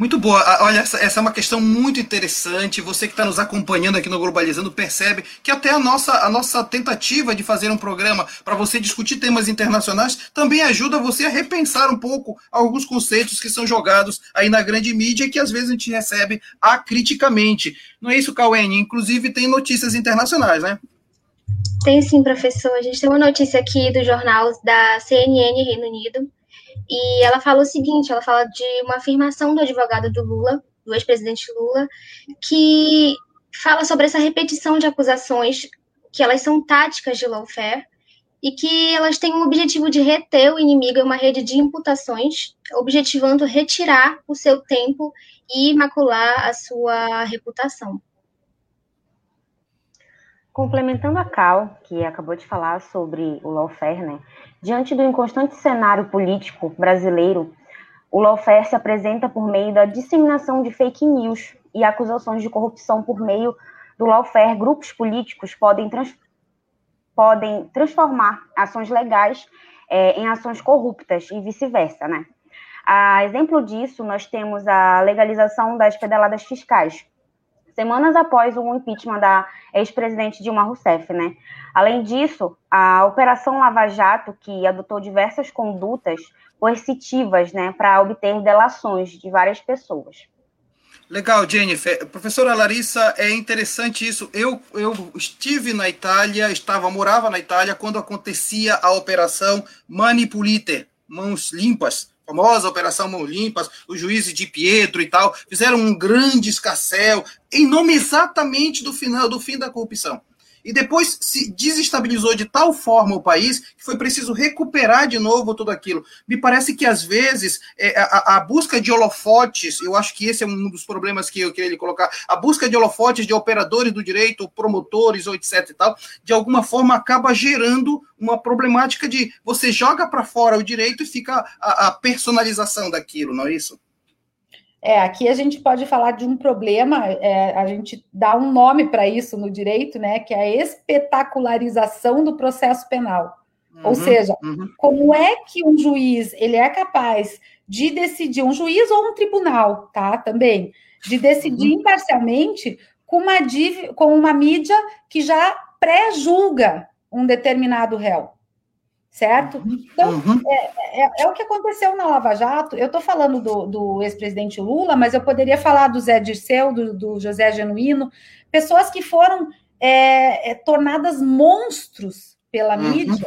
Muito boa. Ah, olha, essa, é uma questão muito interessante. Você que está nos acompanhando aqui no Globalizando percebe que até a nossa, a nossa tentativa de fazer um programa para você discutir temas internacionais também ajuda você a repensar um pouco alguns conceitos que são jogados aí na grande mídia e que às vezes a gente recebe acriticamente. Não é isso, Cauê? Inclusive tem notícias internacionais, né? Tem sim, professor. A gente tem uma notícia aqui do jornal da CNN Reino Unido e ela fala o seguinte: ela fala de uma afirmação do advogado do Lula, do ex-presidente Lula, que fala sobre essa repetição de acusações, que elas são táticas de lawfare e que elas têm o objetivo de reter o inimigo em uma rede de imputações, objetivando retirar o seu tempo e macular a sua reputação. Complementando a Cal, que acabou de falar sobre o lawfare, né? Diante do inconstante cenário político brasileiro, o lawfare se apresenta por meio da disseminação de fake news e acusações de corrupção por meio do lawfare. Grupos políticos podem, trans podem transformar ações legais é, em ações corruptas e vice-versa, né? A exemplo disso, nós temos a legalização das pedaladas fiscais, semanas após o impeachment da ex-presidente Dilma Rousseff, né? Além disso, a Operação Lava Jato, que adotou diversas condutas coercitivas, né, para obter delações de várias pessoas. Legal, Jennifer. Professora Larissa, é interessante isso. Eu, eu estive na Itália, estava, morava na Itália quando acontecia a operação Manipulite, mãos limpas, famosa Operação Mão Limpas, o juiz de Pietro e tal, fizeram um grande escarcel em nome exatamente do final do fim da corrupção e depois se desestabilizou de tal forma o país que foi preciso recuperar de novo tudo aquilo. Me parece que às vezes é, a, a, busca de holofotes, eu acho que esse é um dos problemas que eu queria colocar, a busca de holofotes de operadores do direito, promotores ou etc e tal, de alguma forma acaba gerando uma problemática de você joga para fora o direito e fica a, a personalização daquilo, não é isso? É, aqui a gente pode falar de um problema, é, a gente dá um nome para isso no direito, né, que é a espetacularização do processo penal. Uhum, ou seja, uhum. como é que um juiz ele é capaz de decidir, um juiz ou um tribunal, tá, também, de decidir uhum. imparcialmente com uma, com uma mídia que já pré-julga um determinado réu certo? Uhum. Então, uhum. é, é, é, o que aconteceu na Lava Jato. Eu estou falando do, do ex-presidente Lula, mas eu poderia falar do Zé Dirceu, do, do José Genuíno, pessoas que foram é, é tornadas monstros pela uhum. mídia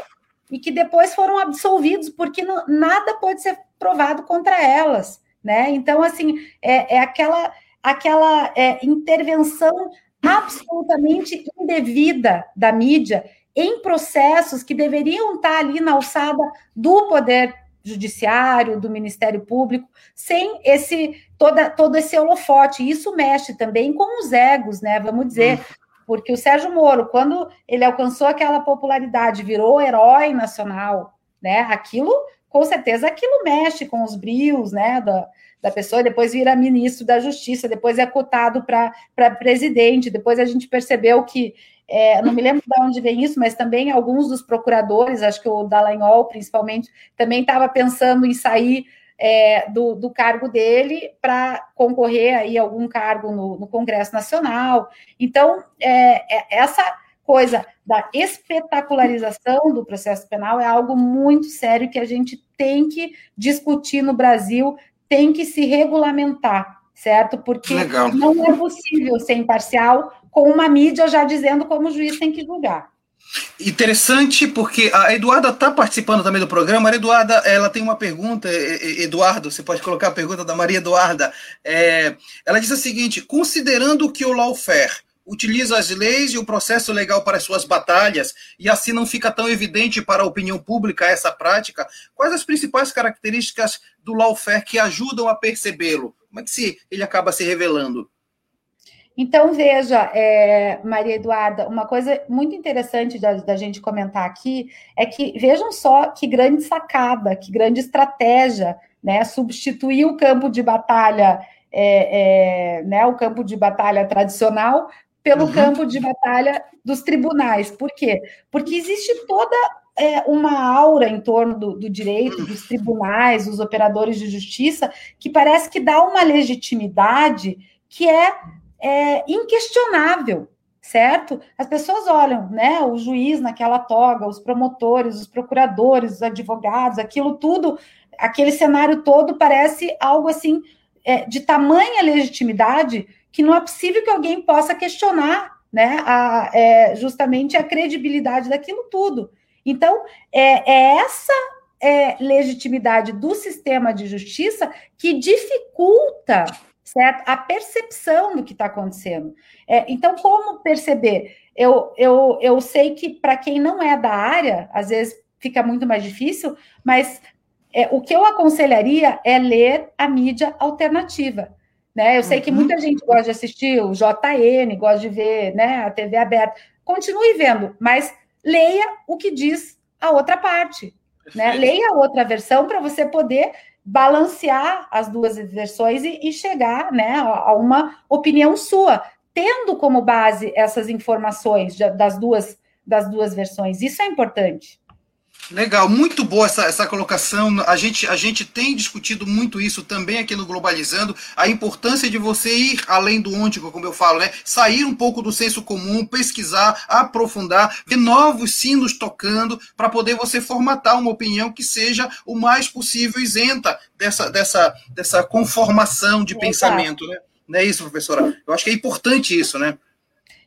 e que depois foram absolvidos, porque não, nada pode ser provado contra elas, né? Então, assim, é, é aquela, aquela é, intervenção absolutamente indevida da mídia em processos que deveriam estar ali na alçada do poder judiciário, do Ministério Público, sem esse toda, todo esse holofote. Isso mexe também com os egos, né? Vamos dizer, hum. porque o Sérgio Moro, quando ele alcançou aquela popularidade, virou herói nacional, né? Aquilo, com certeza, aquilo mexe com os brios, né? Da, da pessoa, depois vira ministro da Justiça, depois é cotado para presidente, depois a gente percebeu que é, não me lembro de onde vem isso, mas também alguns dos procuradores, acho que o Dallagnol, principalmente, também estava pensando em sair é, do, do, cargo dele para concorrer aí a algum cargo no, no Congresso Nacional. Então, é, é, essa coisa da espetacularização do processo penal é algo muito sério que a gente tem que discutir no Brasil, tem que se regulamentar, certo? Porque Legal. não é possível ser imparcial com uma mídia já dizendo como o juiz tem que julgar. Interessante, porque a Eduarda está participando também do programa. A Eduarda, ela tem uma pergunta, Eduardo, você pode colocar a pergunta da Maria Eduarda. É, ela diz o seguinte: considerando que o lawfare utiliza as leis e o processo legal para as suas batalhas, e assim não fica tão evidente para a opinião pública essa prática, quais as principais características do lawfare que ajudam a percebê-lo? Como é que se, ele acaba se revelando? Então, veja, é, Maria Eduarda, uma coisa muito interessante da, da, gente comentar aqui é que vejam só que grande sacada, que grande estratégia, né? Substituir o campo de batalha, é, é, né, o campo de batalha tradicional pelo uhum. campo de batalha dos tribunais. Por quê? Porque existe toda é, uma aura em torno do, do, direito, dos tribunais, dos operadores de justiça, que parece que dá uma legitimidade que é é, inquestionável, certo? As pessoas olham, né, o juiz naquela toga, os promotores, os procuradores, os advogados, aquilo tudo, aquele cenário todo parece algo assim é, de tamanha legitimidade que não é possível que alguém possa questionar, né, a, é, justamente a credibilidade daquilo tudo. Então, é, é essa é, legitimidade do sistema de justiça que dificulta certo? A percepção do que está acontecendo. É, então, como perceber? Eu, eu, eu sei que para quem não é da área, às vezes fica muito mais difícil, mas é, o que eu aconselharia é ler a mídia alternativa. Né? Eu sei que uhum. muita gente gosta de assistir o JN, gosta de ver né, a TV aberta. Continue vendo, mas leia o que diz a outra parte. Né? Leia a outra versão para você poder balancear as duas versões e, e chegar né, a uma opinião sua, tendo como base essas informações das duas, das duas versões. Isso é importante. Legal, muito boa essa, essa colocação. A gente, a gente tem discutido muito isso também aqui no Globalizando, a importância de você ir além do ôntico, como eu falo, né? Sair um pouco do senso comum, pesquisar, aprofundar, ver novos sinos tocando, para poder você formatar uma opinião que seja o mais possível isenta dessa, dessa, dessa conformação de pensamento, né? Não é isso, professora? Eu acho que é importante isso, né?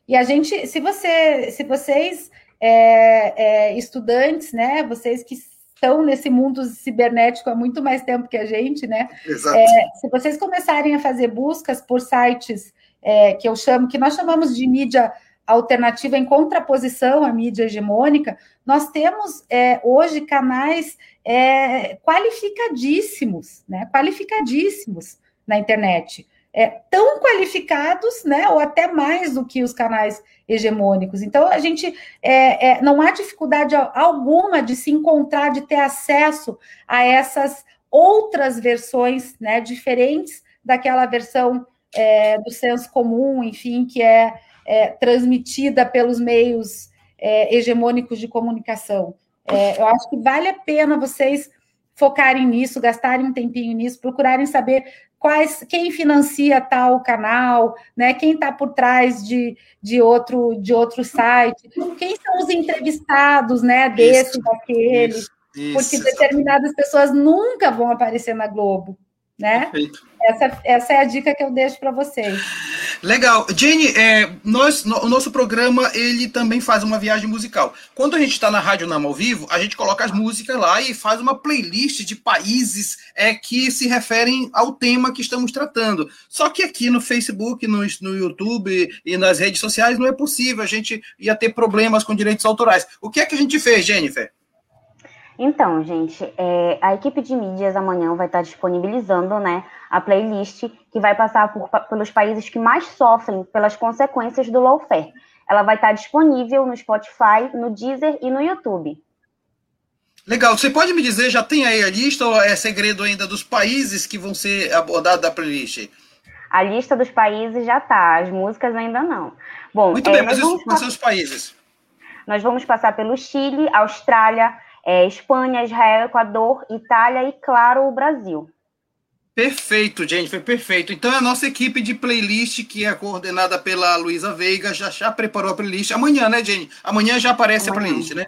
E a gente, se você, se vocês é, é, estudantes, né? Vocês que estão nesse mundo cibernético há muito mais tempo que a gente, né? Exato. É, se vocês começarem a fazer buscas por sites é, que eu chamo, que nós chamamos de mídia alternativa em contraposição à mídia hegemônica, nós temos é, hoje canais é, qualificadíssimos, né? Qualificadíssimos na internet é, tão qualificados, né, ou até mais do que os canais hegemônicos. Então, a gente é, é, não há dificuldade alguma de se encontrar, de ter acesso a essas outras versões, né, diferentes daquela versão é, do senso comum, enfim, que é, é transmitida pelos meios é, hegemônicos de comunicação. eu acho que vale a pena vocês focarem nisso, gastarem um tempinho nisso, procurarem saber quais, quem financia tal canal, né? Quem está por trás de, de outro de outro site, quem são os entrevistados, né? Desse, isso, daquele, isso, porque determinadas pessoas nunca vão aparecer na Globo, né? Perfeito. Essa, essa é a dica que eu deixo para vocês. Legal. Jenny, é, nós, no, o nosso programa ele também faz uma viagem musical. Quando a gente está na Rádio Nama ao vivo, a gente coloca as músicas lá e faz uma playlist de países é, que se referem ao tema que estamos tratando. Só que aqui no Facebook, no, no YouTube e nas redes sociais não é possível. A gente ia ter problemas com direitos autorais. O que é que a gente fez, Jennifer? Então, gente, é, a equipe de mídias amanhã vai estar disponibilizando né, a playlist que vai passar por, pelos países que mais sofrem pelas consequências do lawfare. Ela vai estar disponível no Spotify, no Deezer e no YouTube. Legal. Você pode me dizer, já tem aí a lista ou é segredo ainda dos países que vão ser abordados da playlist? A lista dos países já está, as músicas ainda não. Bom, Muito é, bem, mas quais são os países? Nós vamos passar pelo Chile, Austrália, é, Espanha, Israel, Equador, Itália e, claro, o Brasil. Perfeito, Jennifer, perfeito. Então a nossa equipe de playlist, que é coordenada pela Luísa Veiga, já, já preparou a playlist. Amanhã, né, Jenny? Amanhã já aparece Amanhã. a playlist, né?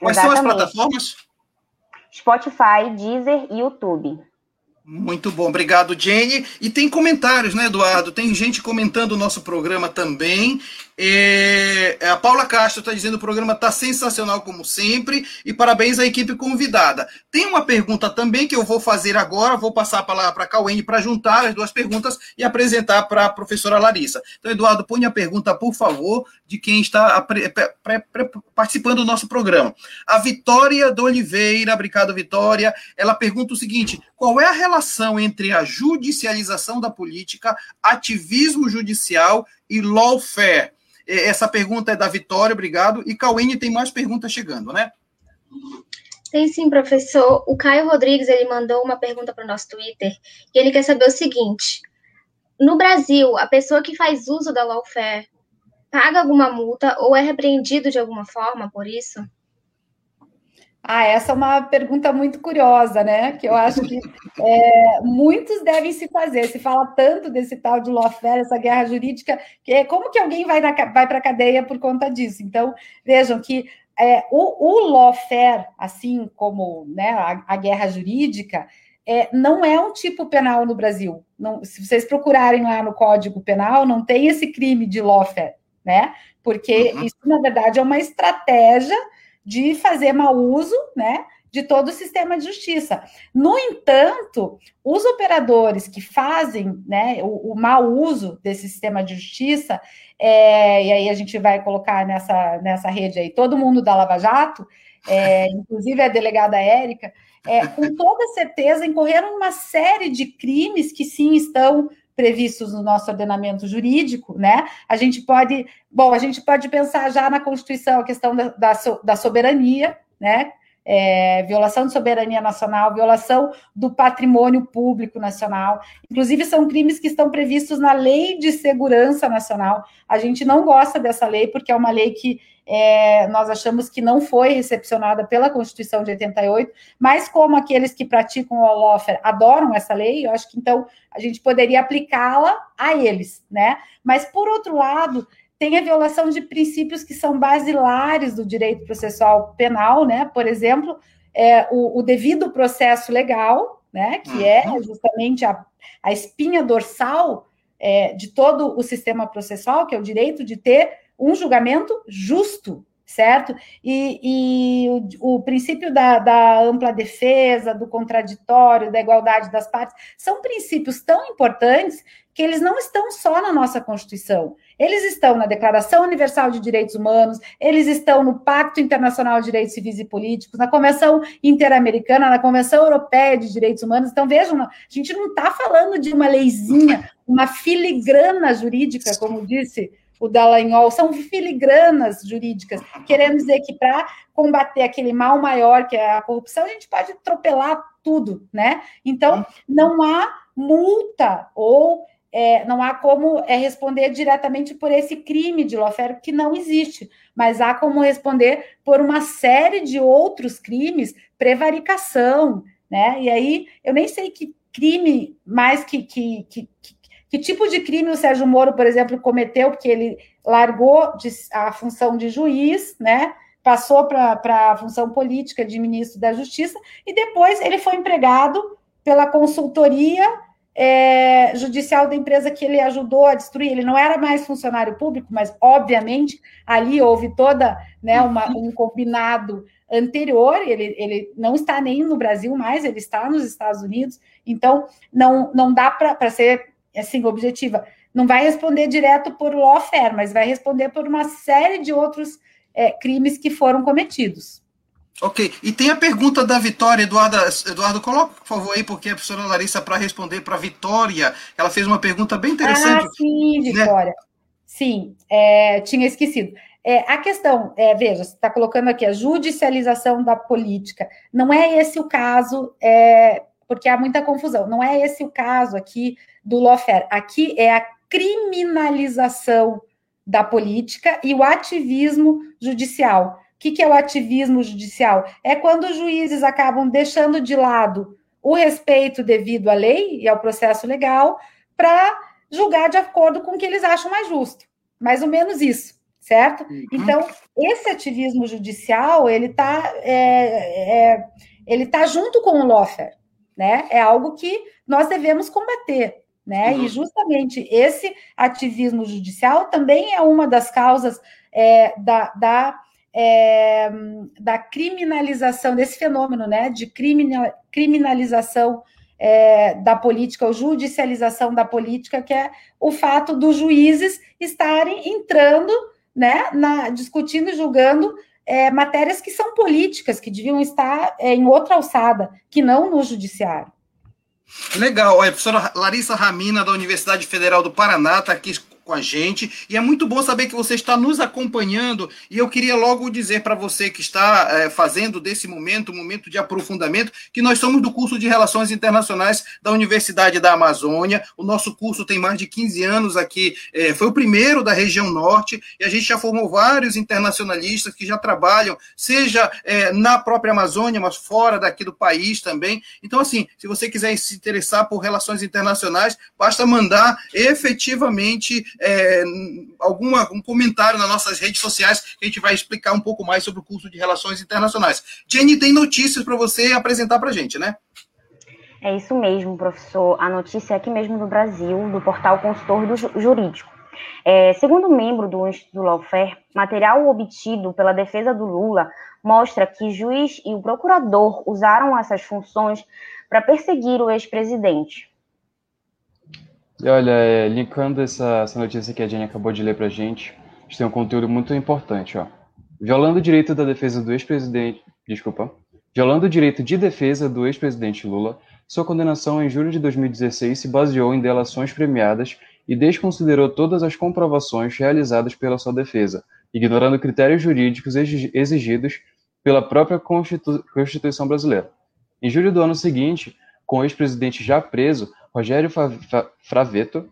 Quais Exatamente. são as plataformas? Spotify, Deezer e YouTube. Muito bom, obrigado, Jenny. E tem comentários, né, Eduardo? Tem gente comentando o nosso programa também. É, a Paula Castro está dizendo o programa está sensacional, como sempre, e parabéns à equipe convidada. Tem uma pergunta também que eu vou fazer agora, vou passar a palavra para a Cauene para juntar as duas perguntas e apresentar para a professora Larissa. Então, Eduardo, põe a pergunta, por favor, de quem está participando do nosso programa. A Vitória do Oliveira, obrigado, Vitória, ela pergunta o seguinte: qual é a relação entre a judicialização da política, ativismo judicial e lawfare? Essa pergunta é da Vitória, obrigado. E Cauene tem mais perguntas chegando, né? Tem sim, professor. O Caio Rodrigues ele mandou uma pergunta para o nosso Twitter e ele quer saber o seguinte: no Brasil, a pessoa que faz uso da lawfare paga alguma multa ou é repreendido de alguma forma por isso? Ah, essa é uma pergunta muito curiosa, né? Que eu acho que é, muitos devem se fazer. Se fala tanto desse tal de lawfare, essa guerra jurídica, que é como que alguém vai, vai para a cadeia por conta disso? Então, vejam que é, o, o lawfare, assim como né, a, a guerra jurídica, é, não é um tipo penal no Brasil. Não, se vocês procurarem lá no Código Penal, não tem esse crime de lawfare, né? Porque uhum. isso, na verdade, é uma estratégia de fazer mau uso, né? De todo o sistema de justiça. No entanto, os operadores que fazem né, o, o mau uso desse sistema de justiça, é, e aí a gente vai colocar nessa, nessa rede aí todo mundo da Lava Jato, é, inclusive a delegada Érica, é, com toda certeza incorreram uma série de crimes que sim estão previstos no nosso ordenamento jurídico, né? A gente pode, bom, a gente pode pensar já na Constituição a questão da, da, da soberania, né? É, violação de soberania nacional, violação do patrimônio público nacional. Inclusive, são crimes que estão previstos na Lei de Segurança Nacional. A gente não gosta dessa lei, porque é uma lei que é, nós achamos que não foi recepcionada pela Constituição de 88, mas como aqueles que praticam o lawfare adoram essa lei, eu acho que então a gente poderia aplicá-la a eles, né? Mas por outro lado, tem a violação de princípios que são basilares do direito processual penal, né? Por exemplo, é, o, o devido processo legal, né? Que é uhum. justamente a, a espinha dorsal é, de todo o sistema processual, que é o direito de ter um julgamento justo, certo? E, e o, o, princípio da, da, ampla defesa, do contraditório, da igualdade das partes, são princípios tão importantes que eles não estão só na nossa Constituição. Eles estão na Declaração Universal de Direitos Humanos, eles estão no Pacto Internacional de Direitos Civis e Políticos, na Convenção Interamericana, na Convenção Europeia de Direitos Humanos. Então, vejam, a gente não está falando de uma leizinha, uma filigrana jurídica, como disse o Dallagnol, são filigranas jurídicas, querendo dizer que para combater aquele mal maior que é a corrupção, a gente pode atropelar tudo, né? Então, não há multa ou é, não há como é, responder diretamente por esse crime de lawfare, que não existe, mas há como responder por uma série de outros crimes, prevaricação, né? E aí, eu nem sei que crime mais que, que, que, que que tipo de crime o Sérgio Moro, por exemplo, cometeu, porque ele largou de, a função de juiz, né? Passou para a função política de ministro da Justiça, e depois ele foi empregado pela consultoria é, judicial da empresa que ele ajudou a destruir. Ele não era mais funcionário público, mas, obviamente, ali houve toda né, uma, um combinado anterior, ele, ele não está nem no Brasil mais, ele está nos Estados Unidos, então não, não dá para ser assim, objetiva, não vai responder direto por lawfare, mas vai responder por uma série de outros é, crimes que foram cometidos. Ok, e tem a pergunta da Vitória, Eduardo, Eduardo coloca, por favor, aí, porque a professora Larissa, para responder para a Vitória, ela fez uma pergunta bem interessante. Ah, sim, né? Vitória. Né? Sim, é, tinha esquecido. É, a questão, é, veja, você está colocando aqui a judicialização da política. Não é esse o caso, é, porque há muita confusão. Não é esse o caso aqui do lawfare. Aqui é a criminalização da política e o ativismo judicial. O que, que é o ativismo judicial? É quando os juízes acabam deixando de lado o respeito devido à lei e ao processo legal para julgar de acordo com o que eles acham mais justo. Mais ou menos isso, certo? Uhum. Então, esse ativismo judicial, ele está é, é, ele tá junto com o lawfare, né? É algo que nós devemos combater, né? Uhum. E justamente esse ativismo judicial também é uma das causas é, da, da é, da criminalização, desse fenômeno né, de criminalização é, da política, ou judicialização da política, que é o fato dos juízes estarem entrando, né, na, discutindo e julgando é, matérias que são políticas, que deviam estar é, em outra alçada, que não no judiciário. Legal. A professora Larissa Ramina, da Universidade Federal do Paraná, está aqui com a gente. E é muito bom saber que você está nos acompanhando. E eu queria logo dizer para você que está é, fazendo desse momento um momento de aprofundamento que nós somos do curso de Relações Internacionais da Universidade da Amazônia. O nosso curso tem mais de 15 anos aqui, é, foi o primeiro da região norte, e a gente já formou vários internacionalistas que já trabalham, seja é, na própria Amazônia, mas fora daqui do país também. Então, assim, se você quiser se interessar por relações internacionais, basta mandar efetivamente é, alguma, algum comentário nas nossas redes sociais que a gente vai explicar um pouco mais sobre o curso de Relações Internacionais. Jenny, tem notícias para você apresentar para a gente, né? É isso mesmo, professor. A notícia é aqui mesmo do Brasil, do portal Consultor do Jurídico. É, segundo membro do Instituto Lawfare, material obtido pela defesa do Lula mostra que juiz e o procurador usaram essas funções para perseguir o ex-presidente. E olha, é, linkando essa, essa notícia que a Jenny acabou de ler para a gente, a gente tem um conteúdo muito importante, ó. Violando o direito da defesa do ex-presidente, desculpa, violando o direito de defesa do ex-presidente Lula, sua condenação em julho de 2016 se baseou em delações premiadas e desconsiderou todas as comprovações realizadas pela sua defesa, ignorando critérios jurídicos exigidos pela própria Constitu Constituição brasileira. Em julho do ano seguinte, com o ex-presidente já preso, Rogério Fravetto,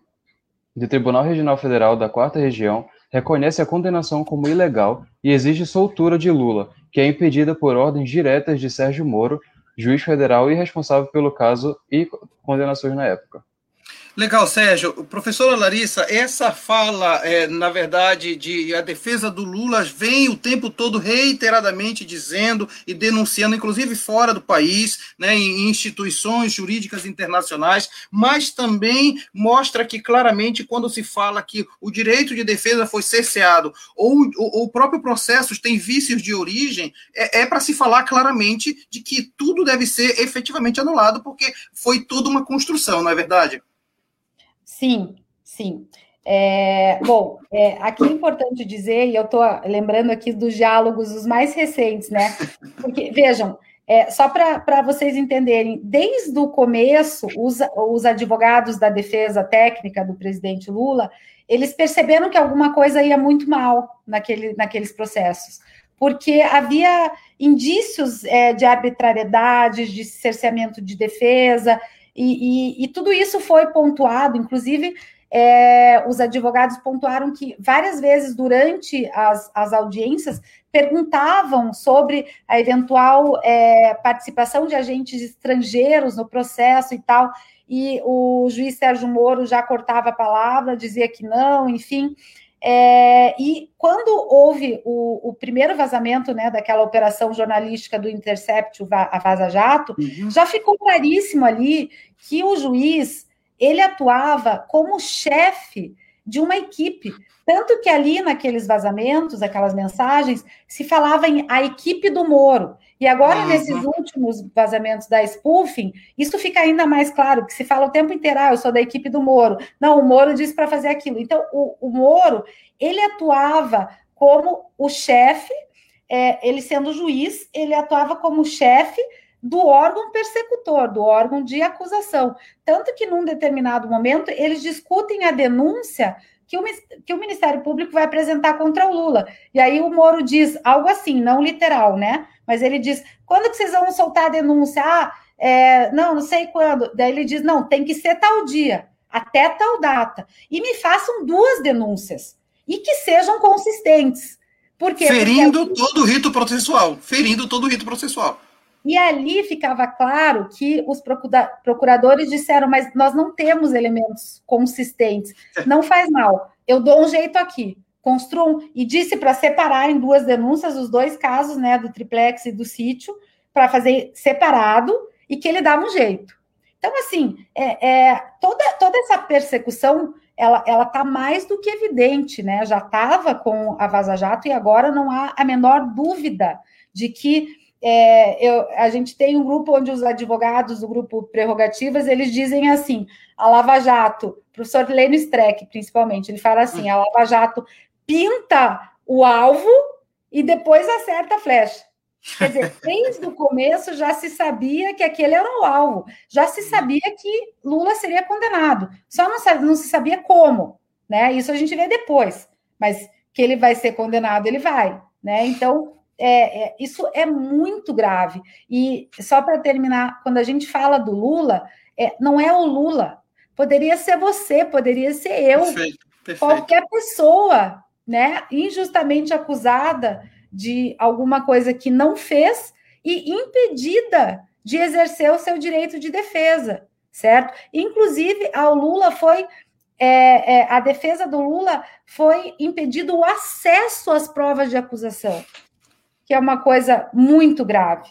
do Tribunal Regional Federal da Quarta Região, reconhece a condenação como ilegal e exige soltura de Lula, que é impedida por ordens diretas de Sérgio Moro, juiz federal e responsável pelo caso e condenações na época. Legal, Sérgio. Professora Larissa, essa fala, é, na verdade, de a defesa do Lula vem o tempo todo reiteradamente dizendo e denunciando, inclusive fora do país, né, em instituições jurídicas internacionais, mas também mostra que claramente quando se fala que o direito de defesa foi cerceado ou, ou o próprio processo tem vícios de origem, é, é para se falar claramente de que tudo deve ser efetivamente anulado, porque foi toda uma construção, não é verdade? Sim, sim. É, bom, é, aqui é importante dizer, e eu estou lembrando aqui dos diálogos os mais recentes, né? Porque, vejam, é, só para vocês entenderem, desde o começo, os, os advogados da defesa técnica do presidente Lula, eles perceberam que alguma coisa ia muito mal naquele, naqueles processos, porque havia indícios é, de arbitrariedade, de cerceamento de defesa, e, e, e tudo isso foi pontuado, inclusive é, os advogados pontuaram que várias vezes durante as, as audiências perguntavam sobre a eventual é, participação de agentes estrangeiros no processo e tal, e o juiz Sérgio Moro já cortava a palavra, dizia que não, enfim. É, e quando houve o, o, primeiro vazamento né, daquela operação jornalística do Intercept, a Vaza Jato, uhum. já ficou claríssimo ali que o juiz ele atuava como chefe de uma equipe. Tanto que ali naqueles vazamentos, aquelas mensagens, se falava em a equipe do Moro. E agora, uhum. nesses últimos vazamentos da spoofing, isso fica ainda mais claro, que se fala o tempo inteiro, ah, eu sou da equipe do Moro. Não, o Moro disse para fazer aquilo. Então, o, o, Moro, ele atuava como o chefe, é, ele sendo juiz, ele atuava como chefe do órgão persecutor, do órgão de acusação. Tanto que, num determinado momento, eles discutem a denúncia que o, que o Ministério Público vai apresentar contra o Lula. E aí o Moro diz algo assim, não literal, né? Mas ele diz: quando que vocês vão soltar a denúncia? Ah, é, não, não sei quando. Daí ele diz: não, tem que ser tal dia, até tal data. E me façam duas denúncias e que sejam consistentes. Por quê? Ferindo Porque... todo o rito processual. Ferindo todo o rito processual. E ali ficava claro que os procuradores disseram, mas nós não temos elementos consistentes. Não faz mal, eu dou um jeito aqui. Construam. E disse para separar em duas denúncias os dois casos, né, do triplex e do sítio, para fazer separado e que ele dava um jeito. Então, assim, é, é, toda, toda essa persecução ela ela está mais do que evidente, né? Já estava com a Vaza Jato e agora não há a menor dúvida de que é, eu, a gente tem um grupo onde os advogados do grupo Prerrogativas eles dizem assim: a Lava Jato, professor Lênio Streck, principalmente, ele fala assim: a Lava Jato pinta o alvo e depois acerta a flecha. Quer dizer, desde o começo já se sabia que aquele era o alvo, já se sabia que Lula seria condenado, só não, não se sabia como, né? Isso a gente vê depois, mas que ele vai ser condenado, ele vai, né? Então, é, é, isso é muito grave. E só para terminar, quando a gente fala do Lula, é, não é o Lula, poderia ser você, poderia ser eu, perfeito, perfeito. qualquer pessoa, né? Injustamente acusada de alguma coisa que não fez e impedida de exercer o seu direito de defesa, certo? Inclusive, ao Lula foi. É, é, a defesa do Lula foi impedido o acesso às provas de acusação, que é uma coisa muito grave.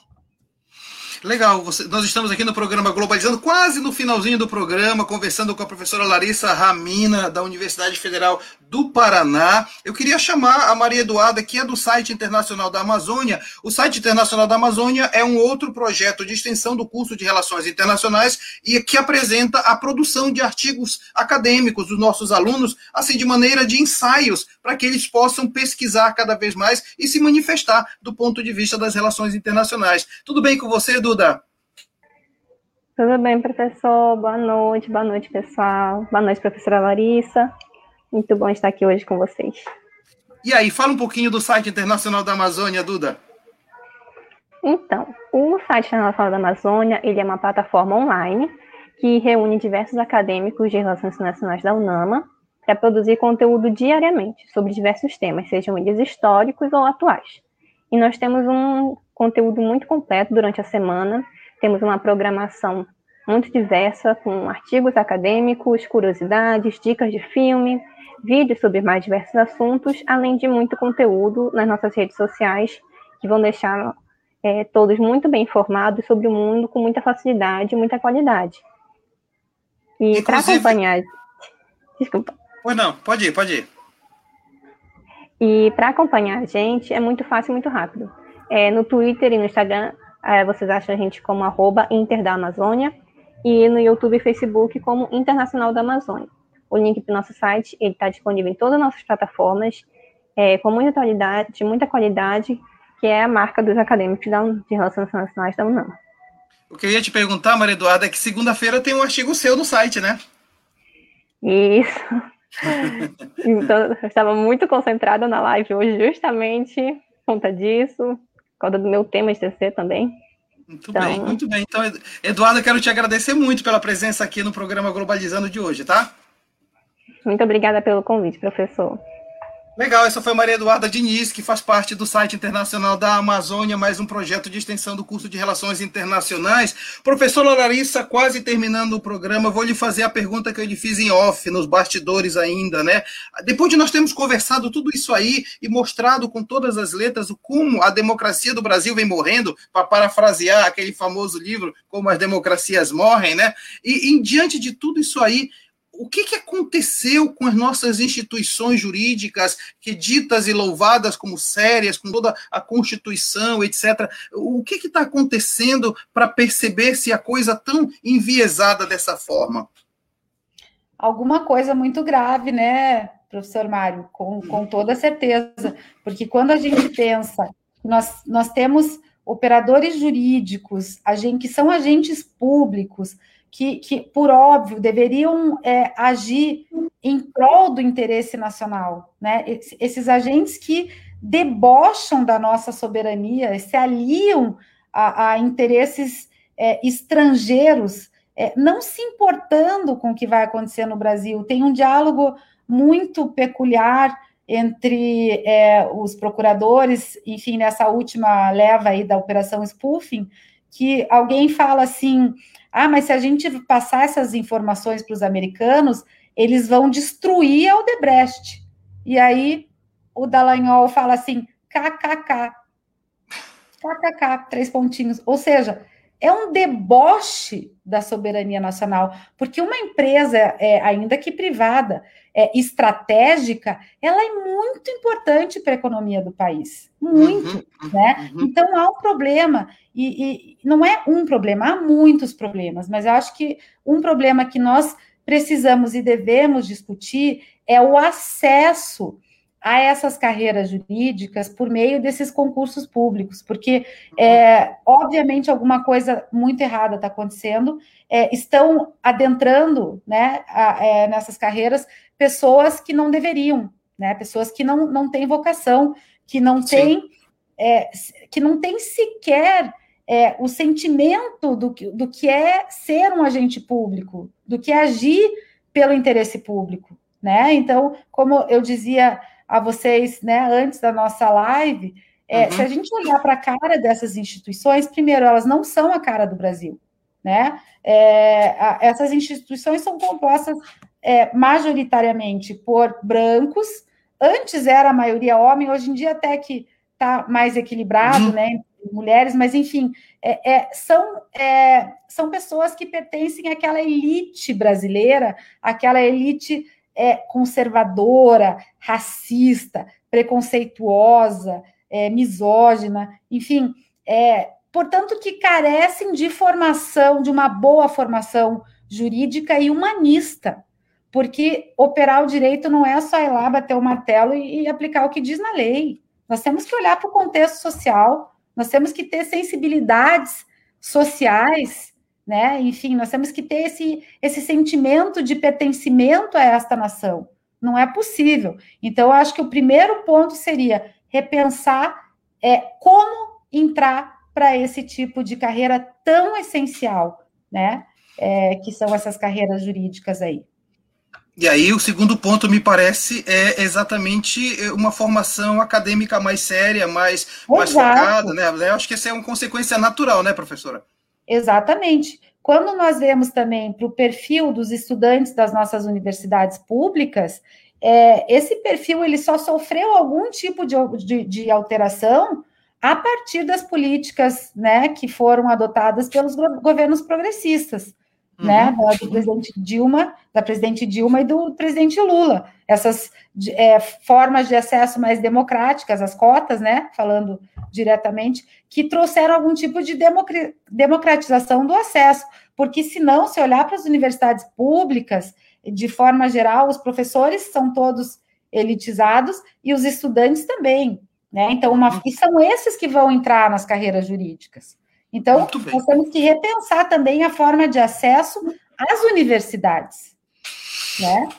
Legal, você, nós estamos aqui no programa Globalizando, quase no finalzinho do programa, conversando com a professora Larissa Ramina, da Universidade Federal do Paraná. Eu queria chamar a Maria Eduarda, que é do site Internacional da Amazônia. O site Internacional da Amazônia é um outro projeto de extensão do curso de Relações Internacionais e que apresenta a produção de artigos acadêmicos dos nossos alunos, assim, de maneira de ensaios, para que eles possam pesquisar cada vez mais e se manifestar do ponto de vista das relações internacionais. Tudo bem com você, Edu? Duda? Tudo bem, professor? Boa noite, boa noite, pessoal. Boa noite, professora Larissa. Muito bom estar aqui hoje com vocês. E aí, fala um pouquinho do site internacional da Amazônia, Duda. Então, o site internacional da Amazônia, ele é uma plataforma online que reúne diversos acadêmicos de relações internacionais da UNAMA para produzir conteúdo diariamente sobre diversos temas, sejam eles históricos ou atuais. E nós temos um conteúdo muito completo durante a semana. Temos uma programação muito diversa, com artigos acadêmicos, curiosidades, dicas de filme, vídeos sobre mais diversos assuntos, além de muito conteúdo nas nossas redes sociais, que vão deixar é, todos muito bem informados sobre o mundo com muita facilidade e muita qualidade. E para acompanhar. Desculpa. Pois não, pode ir, pode ir. E para acompanhar a gente é muito fácil e muito rápido. É, no Twitter e no Instagram, é, vocês acham a gente como arroba Inter da Amazônia, e no YouTube e Facebook como Internacional da Amazônia. O link para o nosso site está disponível em todas as nossas plataformas, é, com muita qualidade, muita qualidade, que é a marca dos acadêmicos da, de Relações Internacionais da UNAM. O que eu ia te perguntar, Maria Eduarda, é que segunda-feira tem um artigo seu no site, né? Isso. então, eu estava muito concentrada na live hoje, justamente por conta disso, por causa do meu tema de TCC também. Muito então... bem, muito bem. Então, Eduardo, eu quero te agradecer muito pela presença aqui no programa Globalizando de hoje, tá? Muito obrigada pelo convite, professor. Legal, essa foi Maria Eduarda Diniz, que faz parte do site internacional da Amazônia, mais um projeto de extensão do curso de Relações Internacionais. Professora Larissa, quase terminando o programa, vou lhe fazer a pergunta que eu lhe fiz em off, nos bastidores ainda, né? Depois de nós termos conversado tudo isso aí e mostrado com todas as letras o como a democracia do Brasil vem morrendo, para parafrasear aquele famoso livro Como as Democracias Morrem, né? E, e diante de tudo isso aí, o que, que aconteceu com as nossas instituições jurídicas, que ditas e louvadas como sérias, com toda a Constituição, etc. O que está acontecendo para perceber se a coisa tão enviesada dessa forma? Alguma coisa muito grave, né, professor Mário? Com, com toda certeza. Porque quando a gente pensa, nós, nós temos operadores jurídicos, que são agentes públicos, que, que por óbvio, deveriam é, agir em prol do interesse nacional. Né? Esses agentes que debocham da nossa soberania, se aliam a, a interesses é, estrangeiros, é, não se importando com o que vai acontecer no Brasil. Tem um diálogo muito peculiar entre é, os procuradores, enfim, nessa última leva aí da operação spoofing, que alguém fala assim: ah, mas se a gente passar essas informações para os americanos, eles vão destruir a Odebrecht. E aí o Dallagnol fala assim: kkk. KKK, três pontinhos. Ou seja, é um deboche da soberania nacional, porque uma empresa, é, ainda que privada, é, estratégica, ela é muito importante para a economia do país, muito, uhum, né? Uhum. Então há um problema e, e, não é um problema, há muitos problemas, mas eu acho que um problema que nós precisamos e devemos discutir é o acesso a essas carreiras jurídicas por meio desses concursos públicos, porque, é, obviamente, alguma coisa muito errada está acontecendo, é, estão adentrando né, a, é, nessas carreiras pessoas que não deveriam, né, pessoas que não, não têm vocação, que não têm, é, que não têm sequer é, o sentimento do que, do que é ser um agente público, do que é agir pelo interesse público. Né? Então, como eu dizia a vocês né, antes da nossa live, é, uhum. se a gente olhar para a cara dessas instituições, primeiro, elas não são a cara do Brasil. Né? É, a, essas instituições são compostas é, majoritariamente por brancos. Antes era a maioria homem, hoje em dia até que está mais equilibrado, uhum. né? Mulheres, mas enfim, é, é, são, é, são pessoas que pertencem àquela elite brasileira, aquela elite é conservadora, racista, preconceituosa, é, misógina, enfim, é, portanto, que carecem de formação, de uma boa formação jurídica e humanista, porque operar o direito não é só ir lá bater o martelo e, e aplicar o que diz na lei. Nós temos que olhar para o contexto social, nós temos que ter sensibilidades sociais né? Enfim, nós temos que ter esse, esse sentimento de pertencimento a esta nação. Não é possível. Então, eu acho que o primeiro ponto seria repensar é, como entrar para esse tipo de carreira tão essencial, né? É, que são essas carreiras jurídicas aí. E aí, o segundo ponto, me parece, é exatamente uma formação acadêmica mais séria, mais, mais focada, né? Eu acho que essa é uma consequência natural, né, professora? Exatamente. Quando nós vemos também para o perfil dos estudantes das nossas universidades públicas, é, esse perfil ele só sofreu algum tipo de, de, de, alteração a partir das políticas né, que foram adotadas pelos governos progressistas né, uhum. da, do presidente Dilma, da presidente Dilma e do presidente Lula. Essas é, formas de acesso mais democráticas, as cotas, né, falando diretamente, que trouxeram algum tipo de democratização do acesso, porque senão, se olhar para as universidades públicas, de forma geral, os professores são todos elitizados e os estudantes também, né? Então, uma, uhum. e são esses que vão entrar nas carreiras jurídicas. Então, nós temos que repensar também a forma de acesso às universidades. Né?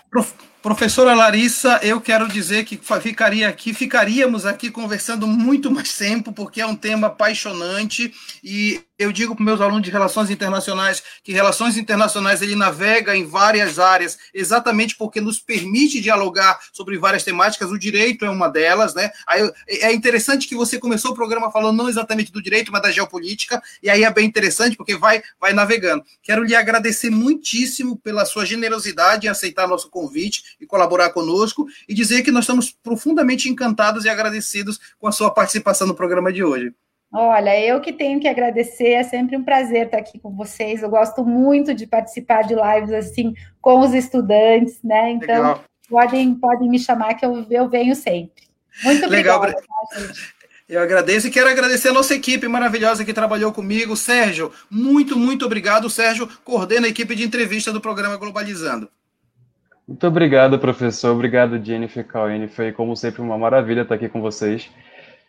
Professora Larissa, eu quero dizer que ficaria aqui, ficaríamos aqui conversando muito mais tempo, porque é um tema apaixonante e eu digo para meus alunos de relações internacionais que relações internacionais ele navega em várias áreas, exatamente porque nos permite dialogar sobre várias temáticas. O direito é uma delas, né? Aí, é interessante que você começou o programa falando não exatamente do direito, mas da geopolítica, e aí é bem interessante porque vai, vai navegando. Quero lhe agradecer muitíssimo pela sua generosidade em aceitar nosso convite e colaborar conosco e dizer que nós estamos profundamente encantados e agradecidos com a sua participação no programa de hoje. Olha, eu que tenho que agradecer, é sempre um prazer estar aqui com vocês. Eu gosto muito de participar de lives assim com os estudantes, né? Então, podem, podem me chamar que eu, eu venho sempre. Muito Legal. obrigada. Tá, eu agradeço e quero agradecer a nossa equipe maravilhosa que trabalhou comigo. Sérgio, muito, muito obrigado. O Sérgio coordena a equipe de entrevista do programa Globalizando. Muito obrigado, professor. Obrigado, Jennifer Cauene. Foi, como sempre, uma maravilha estar aqui com vocês.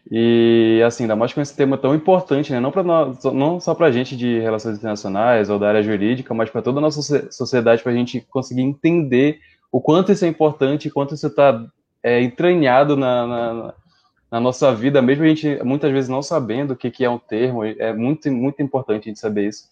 E, assim, ainda mais com esse tema tão importante, né? Não, nós, não só para a gente de relações internacionais ou da área jurídica, mas para toda a nossa sociedade, para a gente conseguir entender o quanto isso é importante, quanto isso está é, entranhado na, na, na, nossa vida, mesmo a gente muitas vezes não sabendo o que, que é um termo, é muito, muito importante a gente saber isso.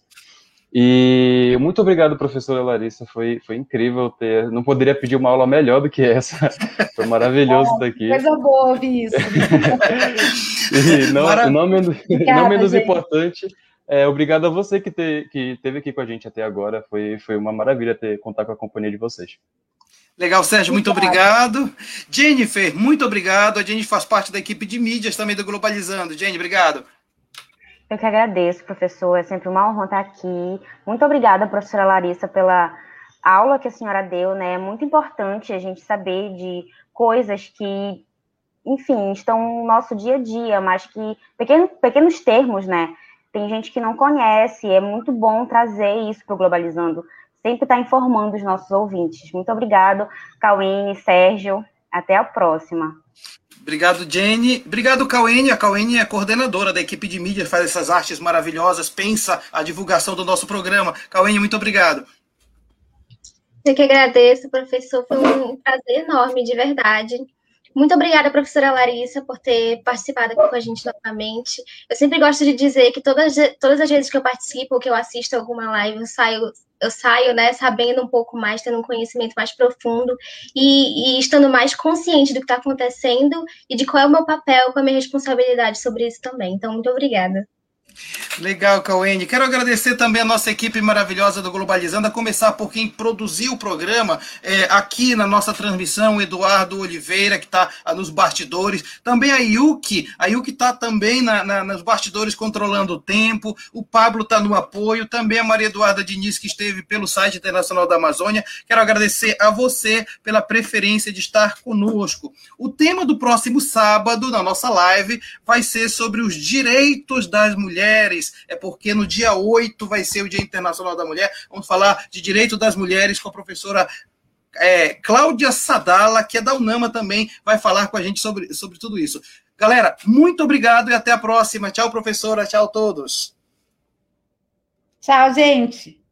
E muito obrigado, professora Larissa. Foi, foi incrível ter. Não poderia pedir uma aula melhor do que essa. Foi maravilhoso estar aqui. Coisa boa ouvir isso. e não, não, menos, Obrigada, não menos importante, É, obrigado a você que, te, que teve aqui com a gente até agora. Foi, foi uma maravilha ter contar com a companhia de vocês. Legal, Sérgio, muito obrigado. Jennifer, muito obrigado. A Jennifer faz parte da equipe de mídias também do Globalizando. Jenny, obrigado. Eu que agradeço, professor. É sempre uma honra estar aqui. Muito obrigada, professora Larissa, pela aula que a senhora deu, né? É muito importante a gente saber de coisas que, enfim, estão no nosso dia a dia, mas que pequenos, pequenos termos, né? Tem gente que não conhece, é muito bom trazer isso para o Globalizando sempre estar tá informando os nossos ouvintes. Muito obrigado, Cauene, Sérgio. Até a próxima. Obrigado, Jenny. Obrigado, Cauene. A Cauene é coordenadora da equipe de mídia, faz essas artes maravilhosas, pensa a divulgação do nosso programa. Cauene, muito obrigado. Eu que agradeço, professor. Foi um prazer enorme, de verdade. Muito obrigada, professora Larissa, por ter participado aqui com a gente novamente. Eu sempre gosto de dizer que todas, todas as vezes que eu participo, que eu assisto alguma live, eu saio eu saio, né, sabendo um pouco mais, tendo um conhecimento mais profundo e, e estando mais consciente do que está acontecendo e de qual é o meu papel, qual é a minha responsabilidade sobre isso também. Então, muito obrigada. Legal, Cauene. Quero agradecer também a nossa equipe maravilhosa do Globalizando, a começar por quem produziu o programa é, aqui na nossa transmissão, Eduardo Oliveira, que está ah, nos bastidores. Também a Yuki, a Yuki está também na, na, nos bastidores controlando o tempo. O Pablo está no apoio. Também a Maria Eduarda Diniz, que esteve pelo site internacional da Amazônia. Quero agradecer a você pela preferência de estar conosco. O tema do próximo sábado, na nossa live, vai ser sobre os direitos das mulheres mulheres, é porque no dia 8 vai ser o Dia Internacional da Mulher. Vamos falar de direito das mulheres com a professora é, Cláudia Sadala, que é da UNAMA também, vai falar com a gente sobre, sobre tudo isso. Galera, muito obrigado e até a próxima. Tchau, professora. Tchau, todos. Tchau, gente.